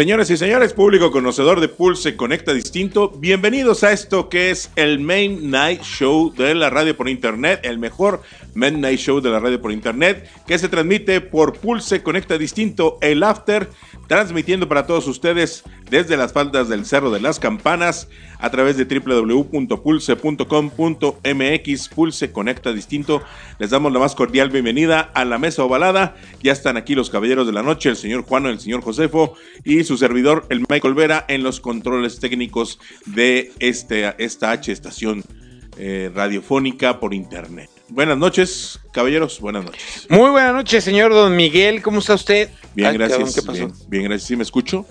Señoras y señores, público conocedor de Pulse Conecta Distinto, bienvenidos a esto que es el Main Night Show de la radio por internet, el mejor Main Night Show de la radio por internet, que se transmite por Pulse Conecta Distinto, el After, transmitiendo para todos ustedes desde las faldas del Cerro de las Campanas a través de www.pulse.com.mx, Pulse Conecta Distinto. Les damos la más cordial bienvenida a la mesa ovalada. Ya están aquí los caballeros de la noche, el señor Juan, el señor Josefo y su servidor, el Michael Vera, en los controles técnicos de este, esta H estación eh, radiofónica por internet. Buenas noches, caballeros, buenas noches. Muy buenas noches, señor Don Miguel, ¿cómo está usted? Bien, Ay, gracias. cabrón, ¿Qué pasó? Bien, bien, gracias. ¿Sí me escucho?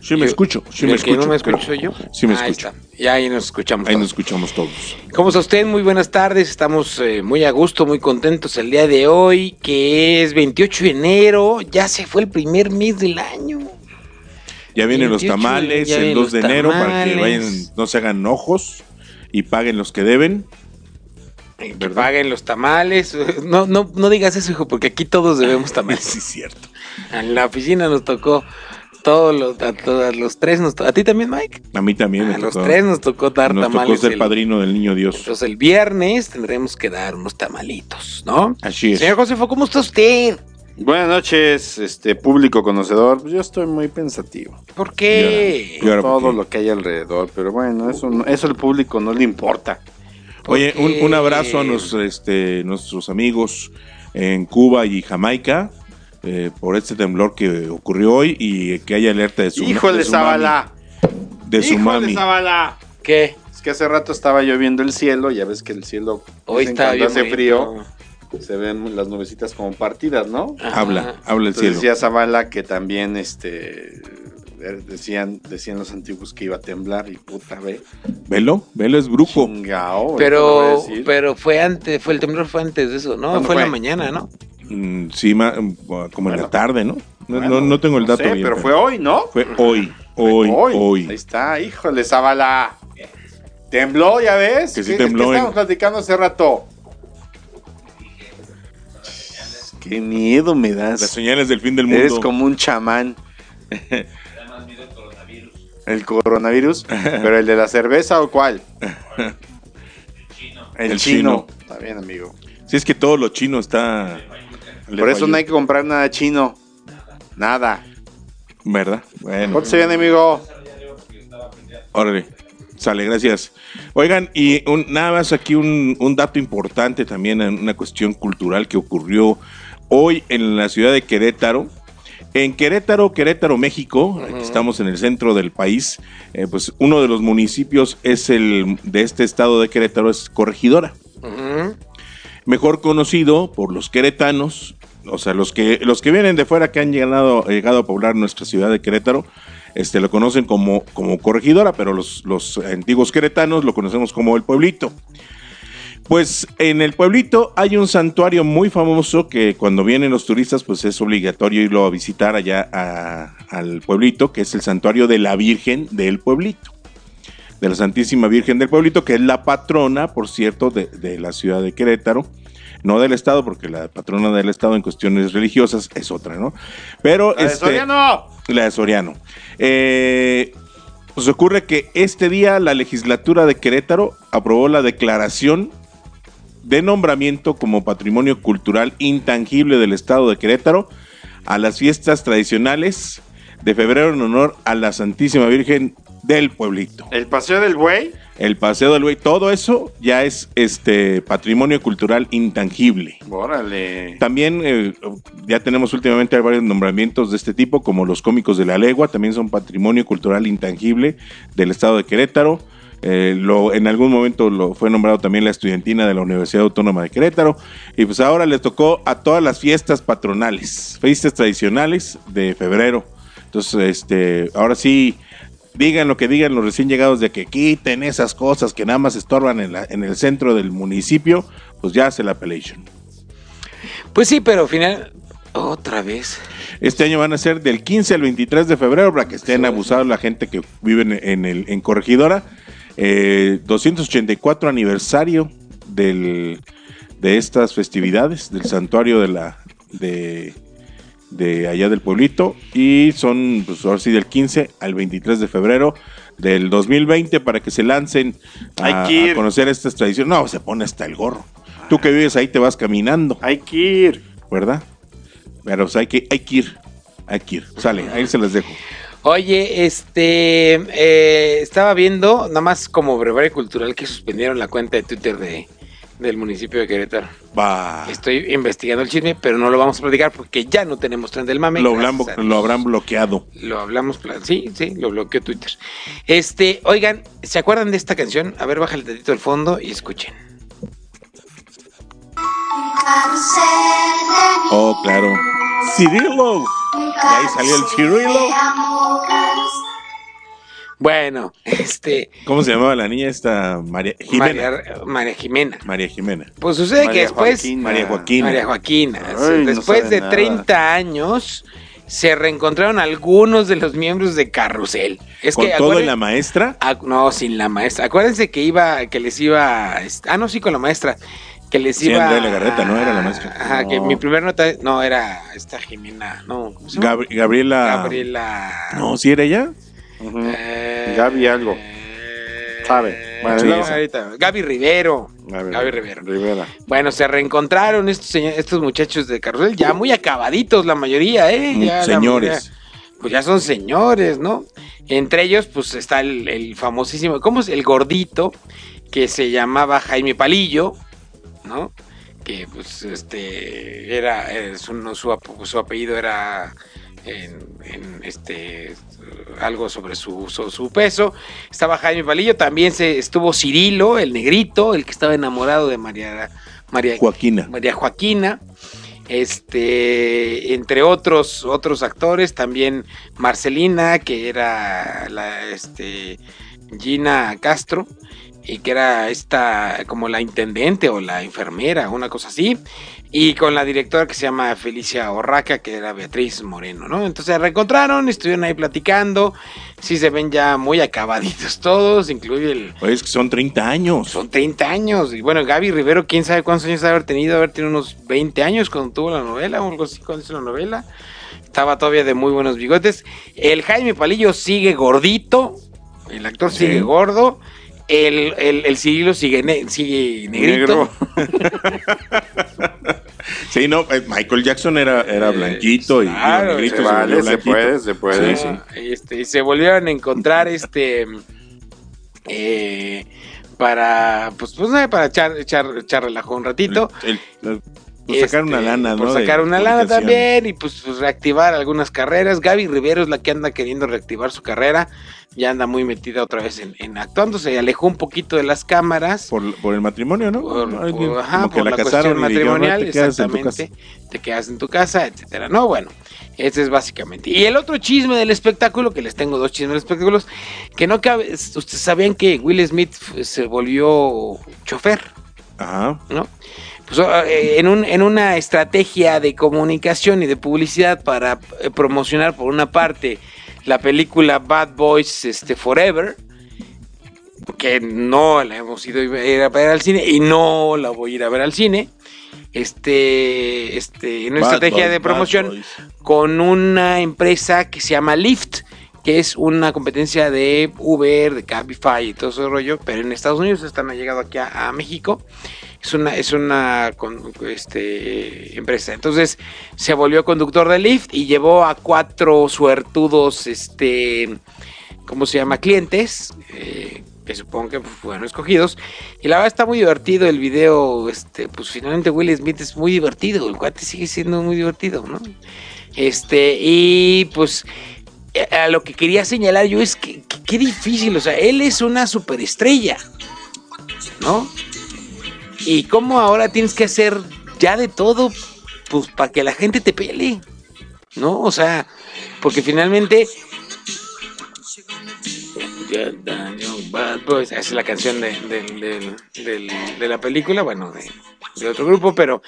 Sí me Yo- escucho, sí ¿El me que escucho. no me escucho soy yo? Sí me Ahí escucho. está. Y ahí nos escuchamos. Ahí todos. nos escuchamos todos. ¿Cómo está usted? Muy buenas tardes. Estamos eh, muy a gusto, muy contentos el día de hoy, que es 28 de enero. Ya se fue el primer mes del año. Ya vienen los 28, tamales el vienen 2 los de enero para que vayan, no se hagan ojos y paguen los que deben. Que ¿Verdad? paguen los tamales. No, no, no digas eso, hijo, porque aquí todos debemos tamales. Sí, cierto. En la oficina nos tocó todos los, a todos los tres nos ¿A ti también, Mike? A mí también me A los tocó. tres nos tocó dar nos tocó tamales. ser el- padrino del niño Dios. Entonces el viernes tendremos que dar unos tamalitos, ¿no? Así es. Señor Josefo, ¿cómo está usted? Buenas noches, este público conocedor. Pues Yo estoy muy pensativo ¿Por qué? Y ahora, ¿por todo qué? lo que hay alrededor, pero bueno, eso no- eso al público no le importa. Oye, un, un abrazo a nuestros, este, nuestros amigos en Cuba y Jamaica eh, por este temblor que ocurrió hoy y que haya alerta de su Híjole. Zabala. De Híjole, tsunami. Zabala. ¿Qué? Es que hace rato estaba yo viendo el cielo, ya ves que el cielo Hoy está bien hace bonito. frío, se ven las nubecitas como partidas, ¿no? Ajá. Habla, habla el Entonces cielo. decía Zabala que también este decían decían los antiguos que iba a temblar y puta ve. Velo, velo es brujo. Chingao, Pero, pero fue antes, fue el temblor fue antes de eso, ¿no? ¿Cuándo Fue en la mañana, ¿no? Mm, sí, ma- como en la tarde, ¿no? No, Bueno, no, no tengo el no dato sé, bien, pero fue hoy, ¿no? Fue hoy, hoy, hoy. Ahí está, híjole, Zabala. Tembló, ya ves. Que sí ¿Qué- tembló ¿Qué en- estábamos platicando hace rato? Qué miedo me Las das. señales del fin del mundo. Eres como un chamán. El coronavirus. ¿Pero el de la cerveza o cuál? El, El chino. chino. Está bien, amigo. Si es que todo lo chino está. le Por eso no hay que comprar nada chino. Nada. ¿Verdad? Bueno. ¿Cuánto se viene, amigo? Órale. Sale, gracias. Oigan, y un- nada más aquí un, un dato importante también, una cuestión cultural que ocurrió hoy en la ciudad de Querétaro. En Querétaro, Querétaro, México, aquí estamos en el centro del país, eh, pues uno de los municipios es el de este estado de Querétaro, es Corregidora. Mejor conocido por los queretanos, o sea, los que, los que vienen de fuera que han llegado, llegado a poblar nuestra ciudad de Querétaro, este, lo conocen como, como corregidora, pero los, los antiguos queretanos lo conocemos como el pueblito. Pues en el pueblito hay un santuario muy famoso que cuando vienen los turistas, pues es obligatorio irlo a visitar allá a- al pueblito, que es el santuario de la Virgen del pueblito de la Santísima Virgen del Pueblito, que es la patrona, por cierto, de, de la ciudad de Querétaro, no del Estado, porque la patrona del Estado en cuestiones religiosas es otra, ¿no? Pero ¡La de este, Soriano! la de Soriano. Eh, pues ocurre que este día la legislatura de Querétaro aprobó la declaración de nombramiento como patrimonio cultural intangible del Estado de Querétaro a las fiestas tradicionales de febrero en honor a la Santísima Virgen del Pueblito. ¿El paseo del güey? el Paseo del Güey, todo eso ya es este patrimonio cultural intangible. Órale. También eh, ya tenemos últimamente varios nombramientos de este tipo, como los cómicos de la legua, también son patrimonio cultural intangible del estado de Querétaro. Eh, lo, en algún momento lo fue nombrado también la estudiantina de la Universidad Autónoma de Querétaro. Y pues ahora le tocó a todas las fiestas patronales, fiestas tradicionales de febrero. Entonces, este, ahora sí, digan lo que digan los recién llegados de que quiten esas cosas que nada más estorban en, la- en el centro del municipio, pues ya hace la appellation. Pues sí, pero al final, otra vez. Este año van a ser del 15 al 23 de febrero para que estén abusados la gente que vive en el, en Corregidora. Eh, 284 aniversario del, de estas festividades, del santuario de la de, de allá del pueblito. Y son, pues ahora sí, del 15 al 23 de febrero del 2020 para que se lancen a, conocer estas tradiciones. No, se pone hasta el gorro. Tú que vives ahí te vas caminando. Hay que ir. ¿verdad? Pero pues, hay, que, hay que ir, hay que ir. Sale, ahí se las dejo. Oye, este, eh, estaba viendo, nada más como brevario cultural, que suspendieron la cuenta de Twitter de, del municipio de Querétaro. Va. Estoy investigando el chisme, pero no lo vamos a platicar porque ya no tenemos tren del mame. Lo, habrán, lo bloqueado. Lo hablamos, sí, sí, lo bloqueó Twitter. Este, oigan, ¿se acuerdan de esta canción? A ver, bájale tantito el fondo y escuchen. Oh, claro. Cirilo. Y ahí salió el Cirilo. Bueno, este, ¿Cómo se llamaba la niña esta? María Jimena. María, María Jimena. María Jimena. Pues sucede que después, Joaquina. María Joaquina. María Joaquina, Ay, después de nada. 30 años, se reencontraron algunos de los miembros de Carrusel. Es Con que todo y la maestra. Ah, no, sin la maestra. Acuérdense que iba, que les iba, este, ah, no, sí, con la maestra, que les Sí, iba. Andrea Legarreta, ¿no? Era la maestra. Ajá, que mi primer nota, no, era esta Jimena, no, ¿cómo se llama? Gabri- Gabriela. Gabriela. No, ¿sí era ella? Ujú. Eh, Gaby algo. Sabe. Bueno, sí, ahorita. Gaby Rivero. Gaby, Gaby Rivero. Rivera. Bueno, se reencontraron estos, estos muchachos de Carrusel, ya muy acabaditos la mayoría, ¿eh? Mm, Ya la señores. mayoría, pues ya son señores, ¿no? Entre ellos, pues está el, el famosísimo, ¿cómo es? El gordito, que se llamaba Jaime Palillo, ¿no? Que pues este era, eh, su, su, ap- su apellido era en, en, este algo sobre su, su, su peso. Estaba Jaime Palillo, también se estuvo Cirilo, el negrito, el que estaba enamorado de María María Joaquina. María Joaquina, este, entre otros, otros actores, también Marcelina, que era la, este, Gina Castro, y que era esta, como la intendente o la enfermera, una cosa así, y con la directora que se llama Felicia Orraca, que era Beatriz Moreno, ¿no? Entonces se reencontraron, estuvieron ahí platicando, sí se ven ya muy acabaditos todos, incluye el, Oye, es que son 30 años. son 30 años. Y bueno, Gaby Rivero, quién sabe cuántos años haber tenido, haber tenido unos 20 años cuando tuvo la novela o algo así cuando hizo la novela. Estaba todavía de muy buenos bigotes. El Jaime Palillo sigue gordito. El actor Sí. sigue gordo. El, el, el Cirilo sigue, ne- sigue negrito. Sí, no, eh, Michael Jackson era, era Eh, blanquito y, y claro, los negritos Se vale, se blanquito. puede, se puede. Sí, sí. Ah, Este, y se volvieron a encontrar este eh, para pues, pues eh, para echar, echar, echar relajo un ratito. El- el- pues sacar una Este, lana, ¿no? Por sacar una lana también y pues, pues, reactivar algunas carreras. Gaby Rivero es la que anda queriendo reactivar su carrera. Ya anda muy metida otra vez en, en actuando. Se alejó un poquito de las cámaras. Por, por el matrimonio, ¿no? Por, por- ajá, por la, cuestión dijeron, "No, matrimonial, te exactamente. casa". Te quedas en tu casa, etcétera. No, bueno, ese es básicamente. Y el otro chisme del espectáculo, que les tengo dos chismes de espectáculos, que no cabe. Ustedes sabían que Will Smith f- se volvió chofer. Ajá. ¿no? Pues, eh, en, un- en una estrategia de comunicación y de publicidad para eh, promocionar por una parte la película Bad Boys este, Forever, que no la hemos ido a ir a ver al cine y no la voy a ir a ver al cine. Este, este, en una Bad estrategia Boys, de promoción con una empresa que se llama Lyft, que es una competencia de Uber, de Cabify y todo ese rollo, pero en Estados Unidos están ha llegado aquí a, a México. Es una, es una con- este, empresa. Entonces se volvió conductor de Lyft y llevó a cuatro suertudos, este, ¿cómo se llama? Clientes. eh, que supongo que fueron escogidos. Y la verdad está muy divertido el video. Este, pues finalmente Will Smith es muy divertido. El cuate sigue siendo muy divertido, ¿no? Este, y pues a lo que quería señalar yo es que- qué difícil, o sea, él es una superestrella, ¿no? Y cómo ahora tienes que hacer ya de todo, pues para que la gente te pele, ¿no? O sea, porque finalmente esa es la canción de, del- de la película, bueno, de, de otro grupo, pero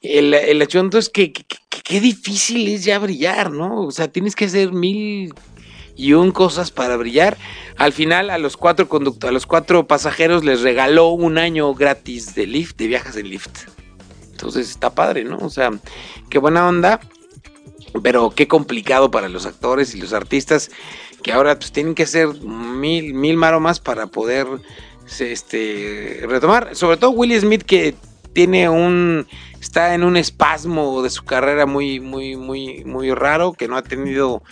el, el asunto es que que- que- que qué difícil es ya brillar, ¿no? O sea, tienes que hacer mil y un cosas para brillar. Al final, a los cuatro a los cuatro pasajeros les regaló un año gratis de Lyft, de viajes en Lyft. Entonces está padre, ¿no? O sea, qué buena onda. Pero qué complicado para los actores y los artistas que ahora pues, tienen que hacer mil, mil maromas para poder este, retomar. Sobre todo Will Smith que tiene un está en un espasmo de su carrera muy muy muy muy raro que no ha tenido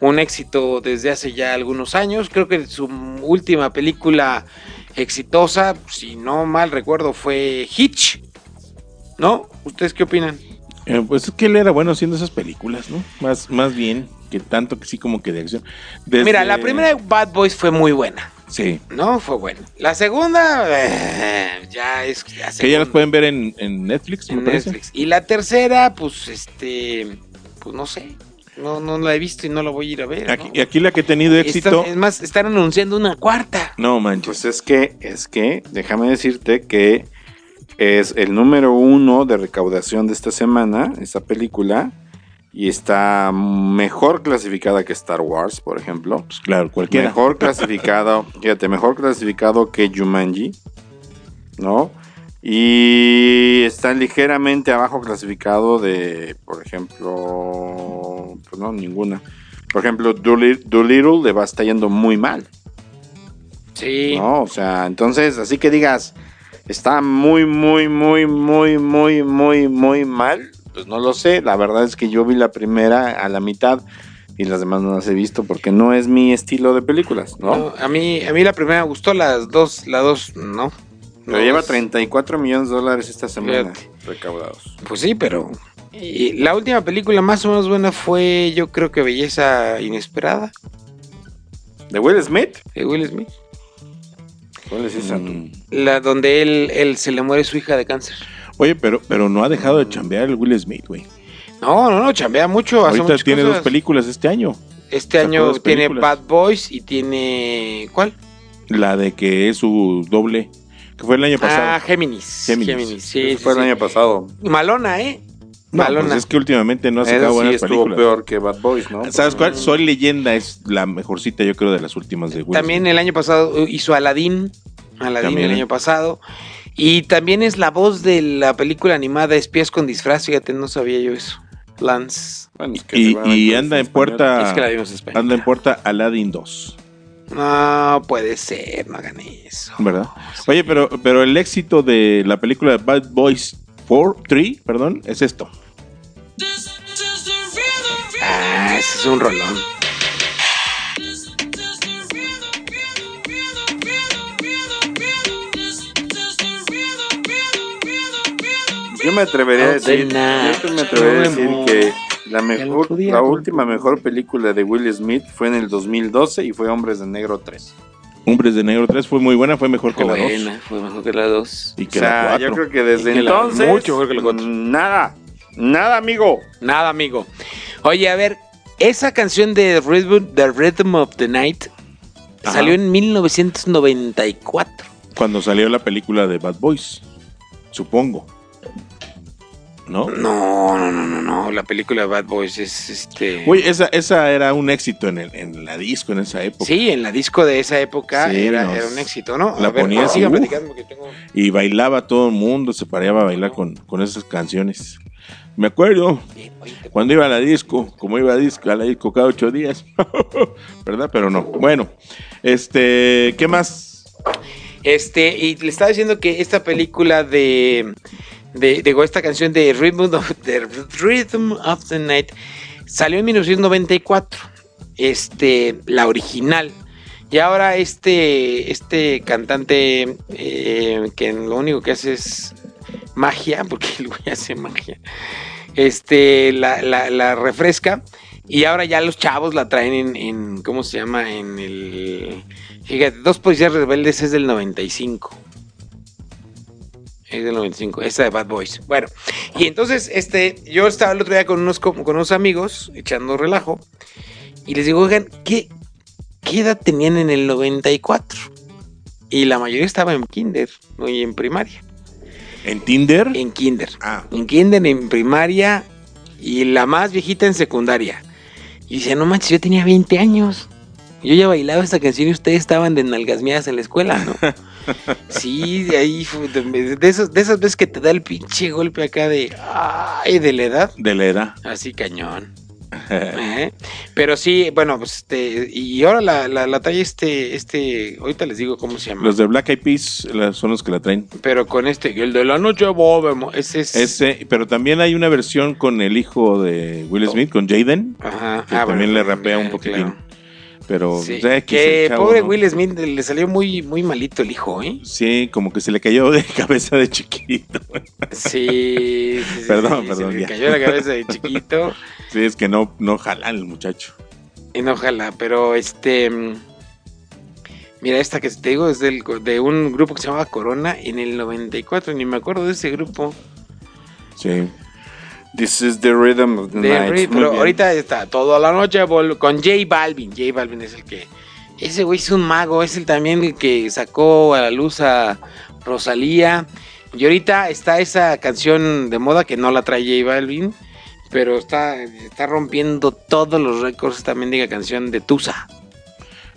un éxito desde hace ya algunos años. Creo que su última película exitosa, si no mal recuerdo, fue Hitch. ¿No? ¿Ustedes qué opinan? Eh, pues es que él era bueno haciendo esas películas, ¿no? Más, más bien que tanto que sí como que de acción. Desde- Mira, la primera Bad Boys fue muy buena. Sí. No, fue buena. La segunda, eh, ya es. la Que ya las pueden ver en, en Netflix, en. Netflix. Y la tercera, pues, este. Pues no sé. No, no la he visto y no la voy a ir a ver. Aquí, ¿no? y aquí la que ha tenido éxito. Es más, están anunciando una cuarta. No manches. Pues es que, es que, déjame decirte que es el número uno de recaudación de esta semana, esta película, y está mejor clasificada que Star Wars, por ejemplo. Pues claro, cualquiera. Mejor clasificado, fíjate, mejor clasificado que Jumanji, ¿no? Y está ligeramente abajo clasificado de, por ejemplo, pues no, ninguna. Por ejemplo, Dooli- Doolittle le va a estar yendo muy mal. Sí. ¿no? O sea, entonces, así que digas, está muy, muy, muy, muy, muy, muy, muy mal. Pues no lo sé. La verdad es que yo vi la primera a la mitad y las demás no las he visto porque no es mi estilo de películas, ¿no? No, a mí, a mí la primera me gustó, las dos, la dos, no. Pero No, lleva es- 34 millones de dólares esta semana Fíjate. recaudados. Pues sí, pero. Y la última película más o menos buena fue, yo creo que Belleza Inesperada, ¿De Will Smith? de Will Smith. ¿Cuál es esa? Mm. La donde él, él se le muere su hija de cáncer. Oye, pero, pero no ha dejado de chambear el Will Smith, güey. No, no, no, chambea mucho. hace Ahorita tiene cosas. dos películas este año. Este año tiene películas. Bad Boys y tiene. ¿Cuál? La de que es su doble, que fue el año pasado. Ah, Géminis. Géminis. Géminis. sí, sí, fue el año pasado. Malona, ¿eh? No, Malona. pues es que últimamente no ha sacado sí buenas estuvo películas. peor que Bad Boys, ¿no? ¿Sabes cuál? Soy leyenda es la mejorcita, yo creo, de las últimas de Will También Smith. el año pasado hizo Aladdin. Aladdin También. el año pasado. Y también es la voz de la película animada Espías con disfraz. Fíjate, no sabía yo eso. Lance. Bueno, es que Y, anda en puerta. Es que la vimos en. Anda en puerta Aladdin 2, No puede ser, no hagan eso. ¿verdad? Oye, pero, pero el éxito de la película de Bad Boys 4, 3, perdón, es esto. Ah, ese es un rolón. Yo me atrevería a decir, yo me atrevería a decir que la mejor, la última mejor película de Will Smith fue en el 2012 y fue Hombres de Negro 3. Hombres de Negro 3 fue muy buena, fue mejor que la 2. Buena, fue mejor que la 2. Y O que la sea, 4. yo creo que desde la- entonces mucho mejor que la cuatro. nada, nada, amigo. Nada, amigo. Oye, a ver, esa canción de Rhythm, The Rhythm of the Night Ajá. salió en 1994. Cuando salió la película de Bad Boys, supongo. ¿No? No, no, no, no, no. La película Bad Boys es este. Oye, esa, esa era un éxito en, el, en la disco en esa época. Sí, en la disco de esa época Sí, era, nos- era un éxito, ¿no? la a ver, ponías, sigan uf. platicando porque tengo. Y bailaba todo el mundo, se pareaba a bailar con, con esas canciones. Me acuerdo cuando iba a la disco, como iba a, disco, a la disco cada ocho días, ¿verdad? Pero no. Bueno, este, ¿qué más? Este, y le estaba diciendo que esta película de. De, de esta canción de Rhythm of, de Rhythm of the Night salió en 1994. Este, la original. Y ahora este, este cantante eh, que lo único que hace es magia, porque el güey hace magia, este, la, la- la refresca. Y ahora ya los chavos la traen en, en- ¿cómo se llama? En el... Fíjate, Dos Policías Rebeldes es del 95. Es del 95, esa de Bad Boys. Bueno, y entonces, este, yo estaba el otro día con unos, co- con unos amigos echando relajo. Y les digo, oigan, ¿qué, ¿qué edad tenían en el 94? Y la mayoría estaba en kinder, no y en primaria. ¿En Tinder? En kinder. Ah, En kinder, en primaria y la más viejita en secundaria. Y decía, no manches, yo tenía 20 años. Yo ya bailaba esta canción y ustedes estaban de nalgas mías en la escuela, ¿no? Sí, de ahí, de, esas, de esas veces que te da el pinche golpe acá de, ay, de la edad. de la edad. Así cañón. Ajá. Pero sí, bueno, pues este, y ahora la, la, la trae este, este, ahorita les digo cómo se llama. Los de Black Eyed Peas son los que la traen. Pero con este, el de la noche boba, ese es. Ese, pero también hay una versión con el hijo de Will Smith, con Jaden, Ajá. que ah, también bueno, le rapea un eh, poquitín. claro. Pero Sí, pues, X, que chavo, pobre ¿no? Will Smith le salió muy, muy malito el hijo, ¿eh? Sí, como que se le cayó de cabeza de chiquito. Sí, sí, Perdón, sí, perdón, Se le cayó la cabeza de chiquito. Sí, es que no, no jala el muchacho. Y no, ojalá, pero este. mm, Mira, esta que te digo es del, de un grupo que se llamaba Corona en el 94, ni me acuerdo de ese grupo. Sí. This is the rhythm of the De night. Muy pero bien. ahorita está toda la noche con J Balvin. J Balvin es el que. Ese güey es un mago, es el también el que sacó a la luz a Rosalía. Y ahorita está esa canción de moda que no la trae J Balvin, pero está, está rompiendo todos los récords esta mendiga canción de Tusa.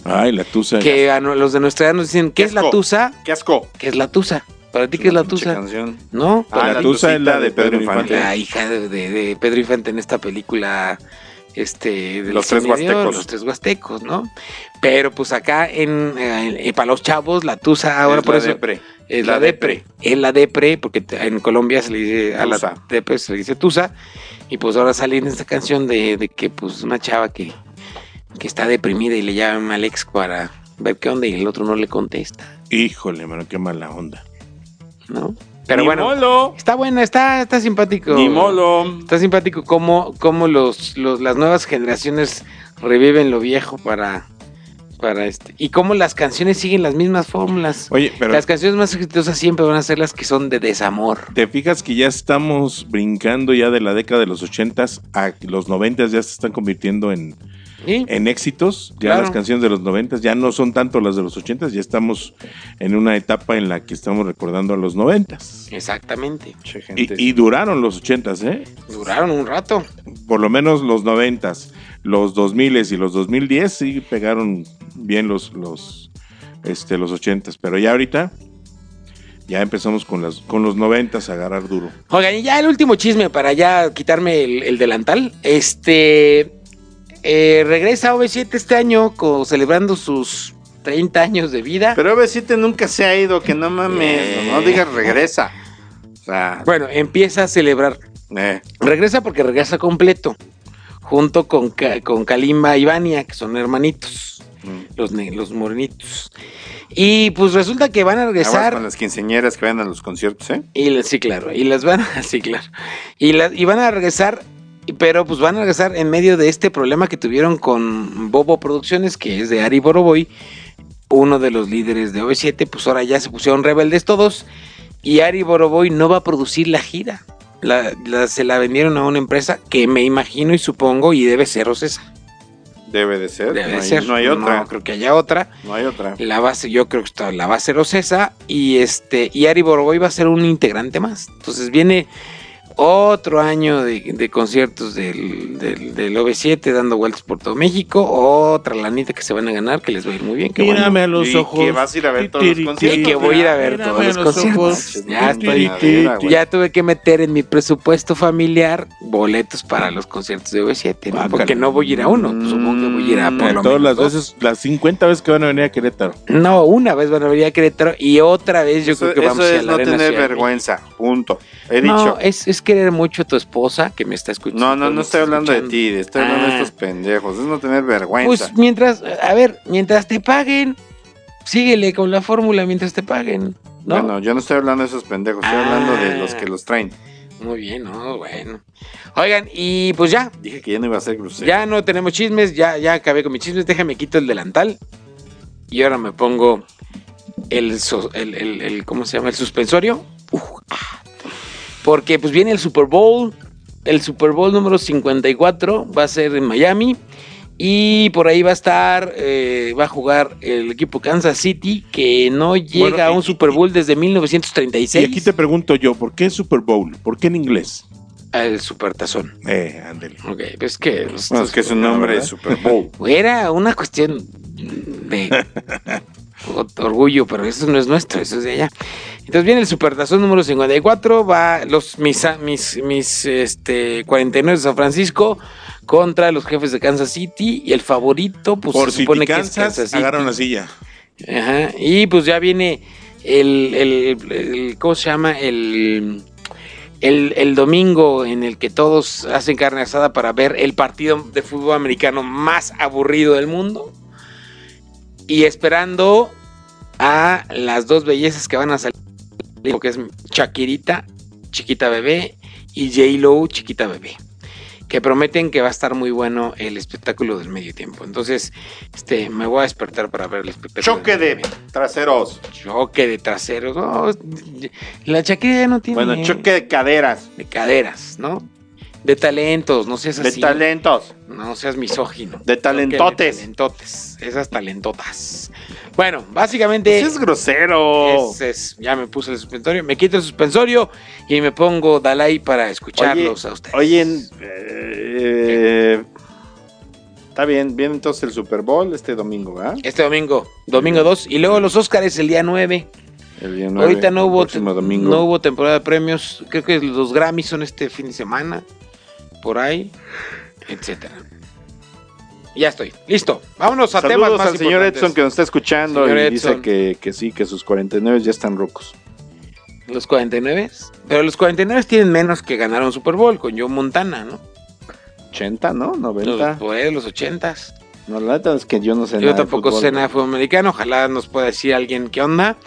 Ay, la tusa. Que a no- los de nuestra edad nos dicen, ¿qué es la. Tusa? ¡Qué asco! ¿Qué es la Tusa? ¿Para ti qué es la Tusa? canción. ¿No? Ah, la la tusa es la de Pedro Infante. La hija de, de- de Pedro Infante en esta película, este, del Los tres de huastecos. Los tres huastecos, ¿no? Pero pues acá en, eh, para los chavos, la tusa ahora Es por la eso depre. es la la depre. Es la depre, porque en Colombia se le dice a Tusa. la depre se le dice tusa. Y pues ahora sale en esta canción de, de que pues una chava que, que está deprimida y le llama al ex para ver qué onda y el otro no le contesta, Híjole, mano, qué mala onda. ¿No? Pero Ni bueno, molo. está buena, está, está simpático. Ni molo. Está simpático cómo, cómo los, los, las nuevas generaciones reviven lo viejo para, para este. Y cómo las canciones siguen las mismas fórmulas. Oye, pero Las canciones más exitosas siempre van a ser las que son de desamor. ¿te fijas que ya estamos brincando ya de la década de los ochentas a los noventas ya se están convirtiendo en, ¿Sí? en éxitos? Ya Claro. las canciones de los noventas ya no son tanto las de los ochentas, ya estamos en una etapa en la que estamos recordando a los noventas. Exactamente. Che, Y, duraron los ochentas, ¿eh? Duraron un rato. Por lo menos los noventas, los dos miles y los 2010 sí pegaron bien los, los, este, los ochentas, pero ya ahorita ya empezamos con, las, con los noventas a agarrar duro. Oigan, y ya el último chisme para ya quitarme el, el delantal. Este. Eh, regresa OV7 este año co- celebrando sus 30 años de vida. Pero B7 nunca se ha ido, que no mames. Eh. No digas regresa. O sea, bueno, empieza a celebrar. eh, Regresa porque regresa completo. Junto con, con Kalimba y Vania, que son hermanitos. mm. Los, los morenitos. Y pues resulta que van a regresar. con las quinceñeras que vayan a los conciertos, ¿eh? Y sí, claro. Y las van a, sí, claro. Y, las y van a regresar, pero pues van a regresar en medio de este problema que tuvieron con Bobo Producciones, que es de Ari Boroboy, uno de los líderes de OV7, pues ahora ya se pusieron rebeldes todos. Y Ari Boroboy no va a producir la gira. La- la- se la vendieron a una empresa que me imagino y supongo y debe ser Ocesa. Debe de ser. Debe no, hay, ser. no hay otra. No creo que haya otra. No hay otra. La base, yo creo que está, la va a hacer Ocesa y este y Ari Boroboy va a ser un integrante más. Entonces viene otro año de, de conciertos del, del, del OV7 dando vueltas por todo México, otra lanita que se van a ganar, que les va a ir muy bien. bueno. Mírame a los Y ojos. que vas a ir a ver todos los conciertos, Y que voy a ir a ver Mírame todos a los los conciertos. Ya estoy, ya tuve que meter en mi presupuesto familiar boletos para los conciertos de OV7, ¿no? Porque no voy a ir a uno, pues supongo que voy a ir a por Eh, lo todas menos las veces, las 50 veces que van a venir a Querétaro. No, una vez van a venir a Querétaro y otra vez yo eso creo que vamos a ir a la no Arena tener vergüenza. Punto. He No, dicho. es, es querer mucho a tu esposa que me está escuchando. No, no, no estoy hablando de ti, estoy hablando de Ah. estos pendejos. Es no tener vergüenza. Pues mientras, a ver, mientras te paguen, síguele con la fórmula mientras te paguen. ¿no? Bueno, yo no estoy hablando de esos pendejos, estoy Ah. hablando de los que los traen. Muy bien, ¿no? Bueno. Oigan, y pues ya, Dije que ya no iba a ser grosero. ya no tenemos chismes, ya, ya acabé con mis chismes, déjame quito el delantal. Y ahora me pongo el, el, el- el- ¿cómo se llama? El suspensorio. Uf, ah. Porque pues viene el Super Bowl, el Super Bowl número 54, va a ser en Miami. Y por ahí va a estar, eh, va a jugar el equipo Kansas City, que no llega Bueno, a y- un Super Bowl desde Y 1936. aquí te pregunto yo, ¿por qué Super Bowl? ¿Por qué en inglés? El Super Tazón. Eh, ándele. Ok, pues que... pues, Bueno, es que es un No, nombre de ¿verdad? Super Bowl. Era una cuestión de orgullo, pero eso no es nuestro, eso es de allá. Entonces viene el Supertazón número 54, va los mis, mis, mis este, 49 de San Francisco contra los jefes de Kansas City y el favorito, pues Por se supone que es Kansas, Kansas City. agarra una silla. Ajá, Y pues ya viene el, el- el- ¿cómo se llama? El, el, el domingo en el que todos hacen carne asada para ver el partido de fútbol americano más aburrido del mundo. Y esperando a las dos bellezas que van a salir, que es Shakirita, chiquita bebé, y J-Lo, chiquita bebé. Que prometen que va a estar muy bueno el espectáculo del medio tiempo. Entonces, este, me voy a despertar para ver el espectáculo. Choque de traseros. Choque de traseros. No, la Shakira ya no tiene. Bueno, choque de caderas. De caderas, ¿no? De talentos, no seas De así. talentos. No seas misógino. De talentotes. De talentotes. Esas talentotas. Bueno, básicamente. Es grosero. es- es- ya me puse el suspensorio. Me quito el suspensorio y me pongo Dalai para escucharlos a ustedes. Oye, eh, está bien, viene entonces el Super Bowl este domingo, ¿verdad? Este domingo, domingo 2. Y luego los Óscares el día 9. El día nueve, Ahorita no el hubo, no hubo temporada de premios. Creo que los Grammys son este fin de semana. Por ahí. Etcétera. Ya estoy. Listo. Vámonos a temas Saludos más al señor. Edson que nos está escuchando Señor y Edson. dice que, que sí, que sus 49 ya están rucos. Los 49. Pero los 49 tienen menos que ganar un Super Bowl con Joe Montana, ¿no? 80, ¿no? Los, 90. por ahí de los 80 No, la neta es que yo no sé Yo nada de tampoco fútbol. sé nada de fútbol americano. Ojalá nos pueda decir alguien qué onda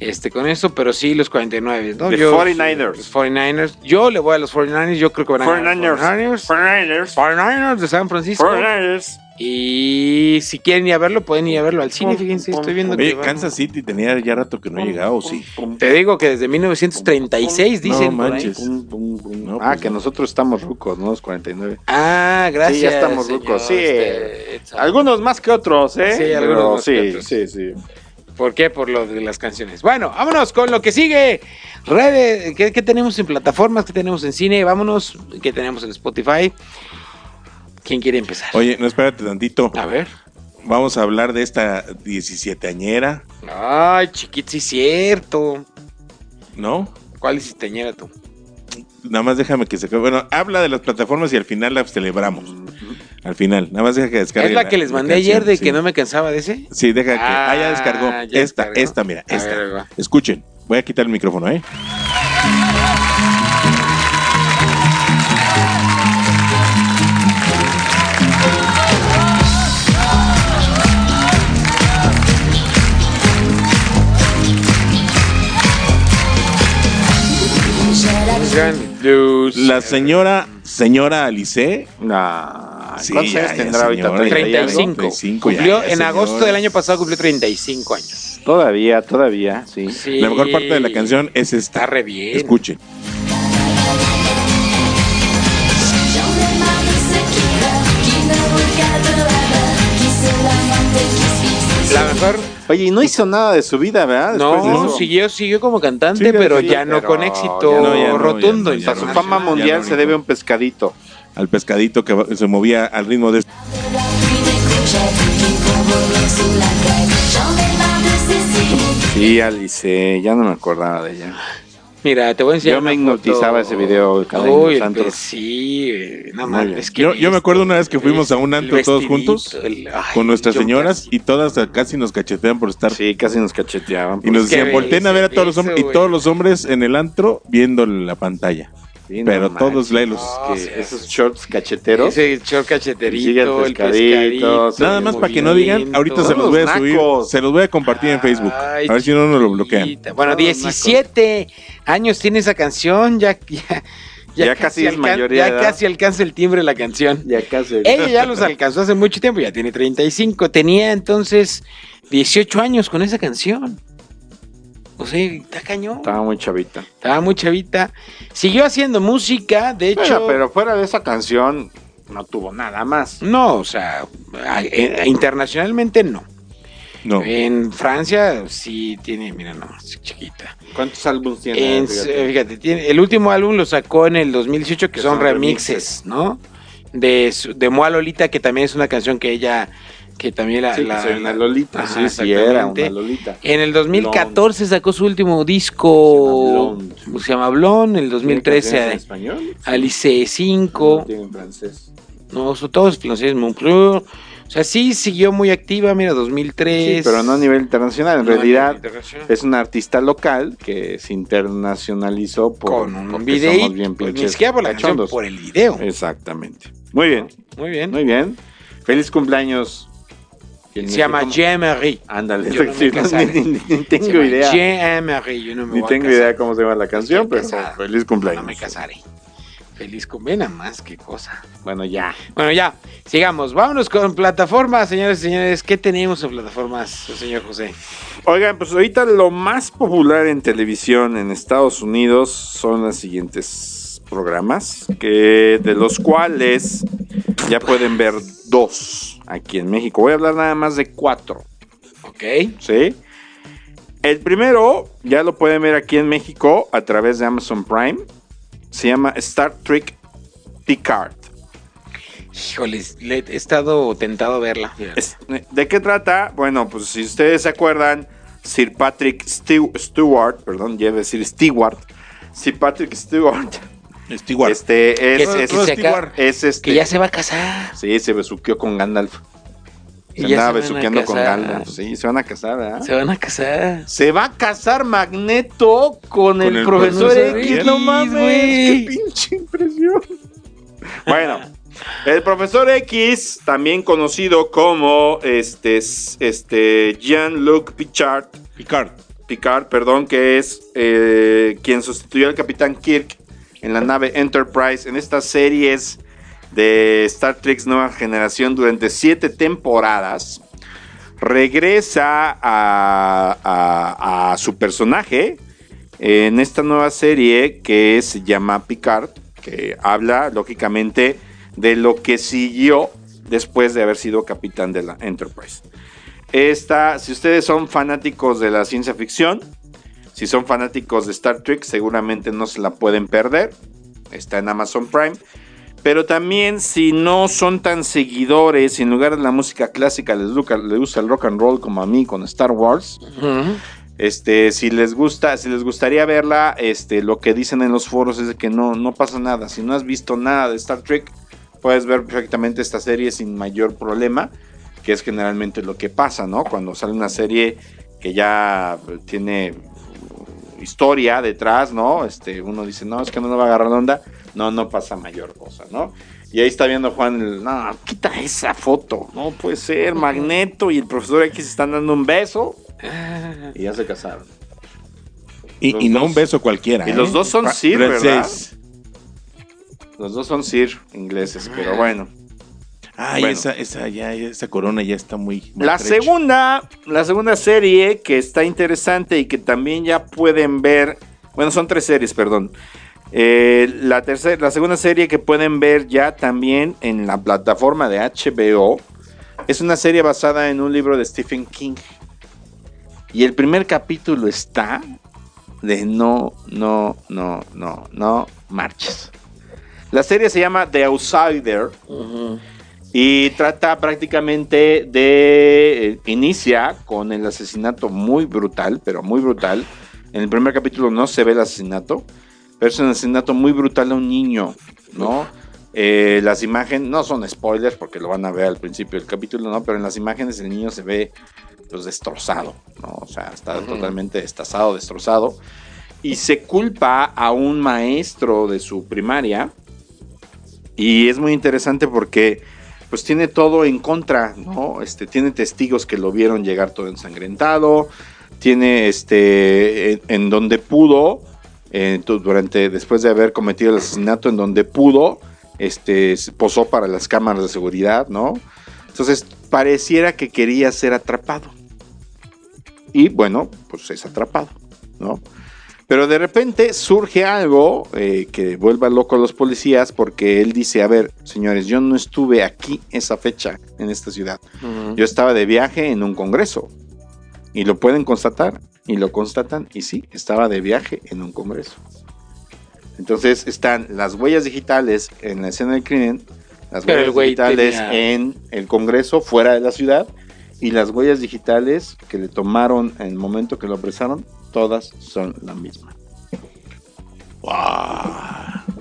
este, con eso. Pero sí, los 49. ¿no? Yo- 49ers. Los 49ers. Yo le voy a los 49ers. Yo creo que van a ganar. 49ers. los 49ers. 49ers. 49ers de San Francisco. 49ers. Y si quieren ir a verlo, pueden ir a verlo al cine. Fíjense, estoy viendo que. Oye, van- Kansas City tenía ya rato que no llegaba, ¿o sí? Te digo que desde 1936 dicen. No manches. No, ah, pues que no. nosotros estamos rucos, ¿no? Los 49. Ah, gracias. Sí, ya estamos señor, rucos, sí. este. Algunos más que otros, ¿eh? Sí, algunos Pero más que sí, otros. sí, sí. ¿Por qué? Por lo de las canciones. Bueno, vámonos con lo que sigue. Redes, ¿qué, qué tenemos en plataformas? ¿Qué tenemos en cine? Vámonos. ¿Qué tenemos en Spotify? ¿Quién quiere empezar? Oye, no espérate tantito. A ver. Vamos a hablar de esta 17añera, Ay, chiquito, sí, cierto. ¿no? ¿Cuál es teñera tú? Nada más déjame que se... Bueno, habla de las plataformas y al final las celebramos. Al final, nada más deja que descargue. ¿Es la que les mandé canción, ayer de sí. que no me cansaba de ese? Sí, deja que... Ah, Ah, ya descargó. ya esta, descargó. esta, mira, esta. ver. Escuchen, voy a quitar el micrófono, ¿eh? La señora, señora Alice, Nah, Sí, ¿Cuántos años ya, tendrá ahorita? señora, ya, 30 y algo? 35. 35 ya, cumplió, ya, en señora. agosto del año pasado cumplió 35 años. Todavía, todavía, sí. Sí. la mejor parte de la canción es esta. Está re bien. Escuchen. Oye, y no hizo nada de su vida, ¿verdad? Después de No, siguió, siguió como cantante, Sí, pero sí, ya no pero con ya éxito no, ya no, rotundo. ya no, ya A su fama mundial se debe un pescadito. Al pescadito que se movía al ritmo de... Sí, Alice, ya no me acordaba de ella. Mira, te voy a enseñar. Yo me hipnotizaba ese video cada Uy, pues sí, mames, bien. es que Yo- yo me acuerdo una vez que fuimos a un antro todos juntos, el- ay, con nuestras señoras casi- y todas casi nos cachetean por estar... Sí, casi nos cacheteaban. Y nos decían, volteen a ver a todos los hombres. Y todos los hombres en el antro viendo la pantalla. Sí, pero todos. No, que sí, esos shorts cacheteros. Ese short cacheterito, el el pescadito, sí, Nada el más para que no digan, ahorita se los voy a subir, nacos. se los voy a compartir en Facebook. A ver si no nos lo bloquean. Bueno, Todos 17 años tiene esa canción, ya, ya, Ya casi es mayoría Ya casi alcanza el timbre la canción. Ya casi. Ella ya los alcanzó hace mucho tiempo, ya tiene 35. Tenía entonces 18 años con esa canción. O sea, está cañón. Estaba muy chavita. Estaba muy chavita. Siguió haciendo música, de hecho. Bueno, pero fuera de esa canción, no tuvo nada más. No, o sea, eh, internacionalmente no. No. En Francia sí tiene, mira, no, es chiquita. ¿Cuántos álbumes tiene? En- Fíjate. fíjate, tiene, el último álbum lo sacó en el 2018, que Que son son remixes, ¿no? De, su- de Moa Lolita, que también es una canción que ella, que también la... Sí, la- soy una Lolita. Ajá, sí, sí, era una Lolita. En el 2014 sacó su último disco, Se llama Blonde, en el ¿Tiene 2013 canciones en español? Alice No, 5, tiene en francés. no, son todos franceses, Montreux. O sea, sí siguió muy activa, mira, 2003. Sí, pero no a nivel internacional. En No, realidad, internacional. es una artista local que se internacionalizó por, con un video. pues, ni siquiera por la canción, por el video. Exactamente. Muy bien, Muy bien. muy bien. Feliz cumpleaños. ¿Quién Se llama. Jean-Marie. Ándale, Yo no sí, ni, ni- ni Se tengo idea. Jean-Marie. Yo no me Ni voy a tengo casar. idea cómo se llama la canción, pero feliz cumpleaños. No me casaré. Feliz cumpleaños, nada más, qué cosa. Bueno, ya. Bueno, ya, sigamos. Vámonos con plataformas, señores y señores. ¿Qué tenemos en plataformas, señor José? Oigan, pues ahorita lo más popular en televisión en Estados Unidos son los siguientes programas, que de los cuales ya pueden ver dos aquí en México. Voy a hablar nada más de cuatro, Ok. ¿sí? El primero ya lo pueden ver aquí en México a través de Amazon Prime. Se llama Star Trek Picard. Híjoles, le- he estado tentado a verla. ¿De qué trata? Bueno, pues si ustedes se acuerdan, Sir Patrick Stew- Stewart, perdón, ya decir Stewart, Sir Patrick Stewart, Stewart. este es, Que- es, que se acaba- es este, que ya se va a casar. sí, se besuqueó con Gandalf, se andaba se van a besuqueando con casar. Gandalf, sí, se van a casar, ¿verdad? Se van a casar. Se va a casar Magneto con, el, el profesor, profesor X, X, no mames, güey. qué pinche impresión. Bueno, el profesor X, también conocido como este, este Jean-Luc Picard, Picard. Picard, perdón, que es eh, quien sustituyó al Capitán Kirk en la nave Enterprise en estas series de Star Trek Nueva Generación durante siete temporadas, regresa a, su personaje en esta nueva serie que se llama Picard, que habla lógicamente de lo que siguió después de haber sido capitán de la Enterprise. Esta, si ustedes son fanáticos de la ciencia ficción, si son fanáticos de Star Trek, seguramente no se la pueden perder. Está en Amazon Prime. Pero también si no son tan seguidores, en lugar de la música clásica les, gusta- les gusta el rock and roll como a mí con Star Wars, este, si les gusta, si les gustaría verla, este, lo que dicen en los foros es que no, no pasa nada. Si no has visto nada de Star Trek, puedes ver perfectamente esta serie sin mayor problema, que es generalmente lo que pasa, ¿no? Cuando sale una serie que ya tiene historia detrás, ¿no? Este, uno dice, no, es que no lo va a agarrar la onda. No, no pasa mayor cosa, ¿no? Y ahí está viendo Juan, el, no, quita esa foto, no puede ser, Magneto y el profesor X están dando un beso y ya se casaron. Y, no dos. un beso cualquiera. Y ¿eh? los dos son Sir, ¿verdad? Los dos son Sir ingleses, pero bueno. Ay, Bueno. esa, esa, ya, esa corona ya está muy. La segunda, la segunda serie que está interesante y que también ya pueden ver, bueno, son tres series, perdón. Eh, la, tercera, la segunda serie que pueden ver ya también en la plataforma de HBO es una serie basada en un libro de Stephen King. Y el primer capítulo está de no, no, no, no, no marches. La serie se llama The Outsider. Ujú. Y trata prácticamente de... eh, inicia con el asesinato muy brutal, pero muy brutal. En el primer capítulo no se ve el asesinato, pero es un asesinato muy brutal a un niño, ¿no? Eh, las imágenes, no son spoilers porque lo van a ver al principio del capítulo, ¿no? Pero en las imágenes el niño se ve pues destrozado, ¿no? O sea, está totalmente destazado, destrozado. y se culpa a un maestro de su primaria. Y es muy interesante porque pues tiene todo en contra, ¿no? Este, tiene testigos que lo vieron llegar todo ensangrentado, tiene este, en, donde pudo, eh, durante, después de haber cometido el asesinato, en donde pudo, este, posó para las cámaras de seguridad, ¿no? Entonces, pareciera que quería ser atrapado. Y bueno, pues es atrapado, ¿no? Pero de repente surge algo eh, que vuelva loco a los policías porque él dice, a ver, señores, yo no estuve aquí esa fecha en esta ciudad. Yo estaba de viaje en un congreso. Y lo pueden constatar. Y lo constatan. Y sí, estaba de viaje en un congreso. Entonces están las huellas digitales en la escena del crimen. Las Pero huellas digitales tenía- en el congreso fuera de la ciudad. Y las huellas digitales que le tomaron en el momento que lo apresaron. Todas son la misma.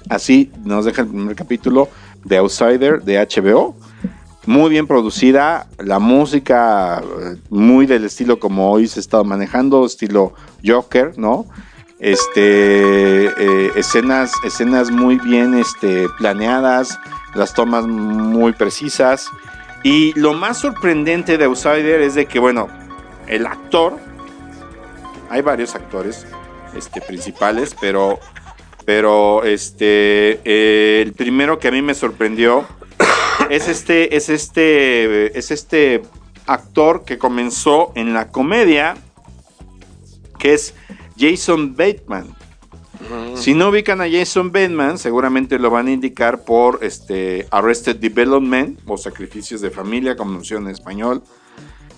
Así nos deja el primer capítulo de Outsider de HBO. Muy bien producida, la música eh, muy del estilo como hoy se ha estado manejando, estilo Joker, ¿no? Este, eh, escenas, escenas muy bien este, planeadas, las tomas muy precisas. Y lo más sorprendente de Outsider es de que, bueno, el actor, hay varios actores este, principales, pero, pero este, eh, el primero que a mí me sorprendió es este, es este, es este actor que comenzó en la comedia, que es Jason Bateman. Si no ubican a Jason Bateman, seguramente lo van a indicar por este Arrested Development o Sacrificios de Familia, como en español,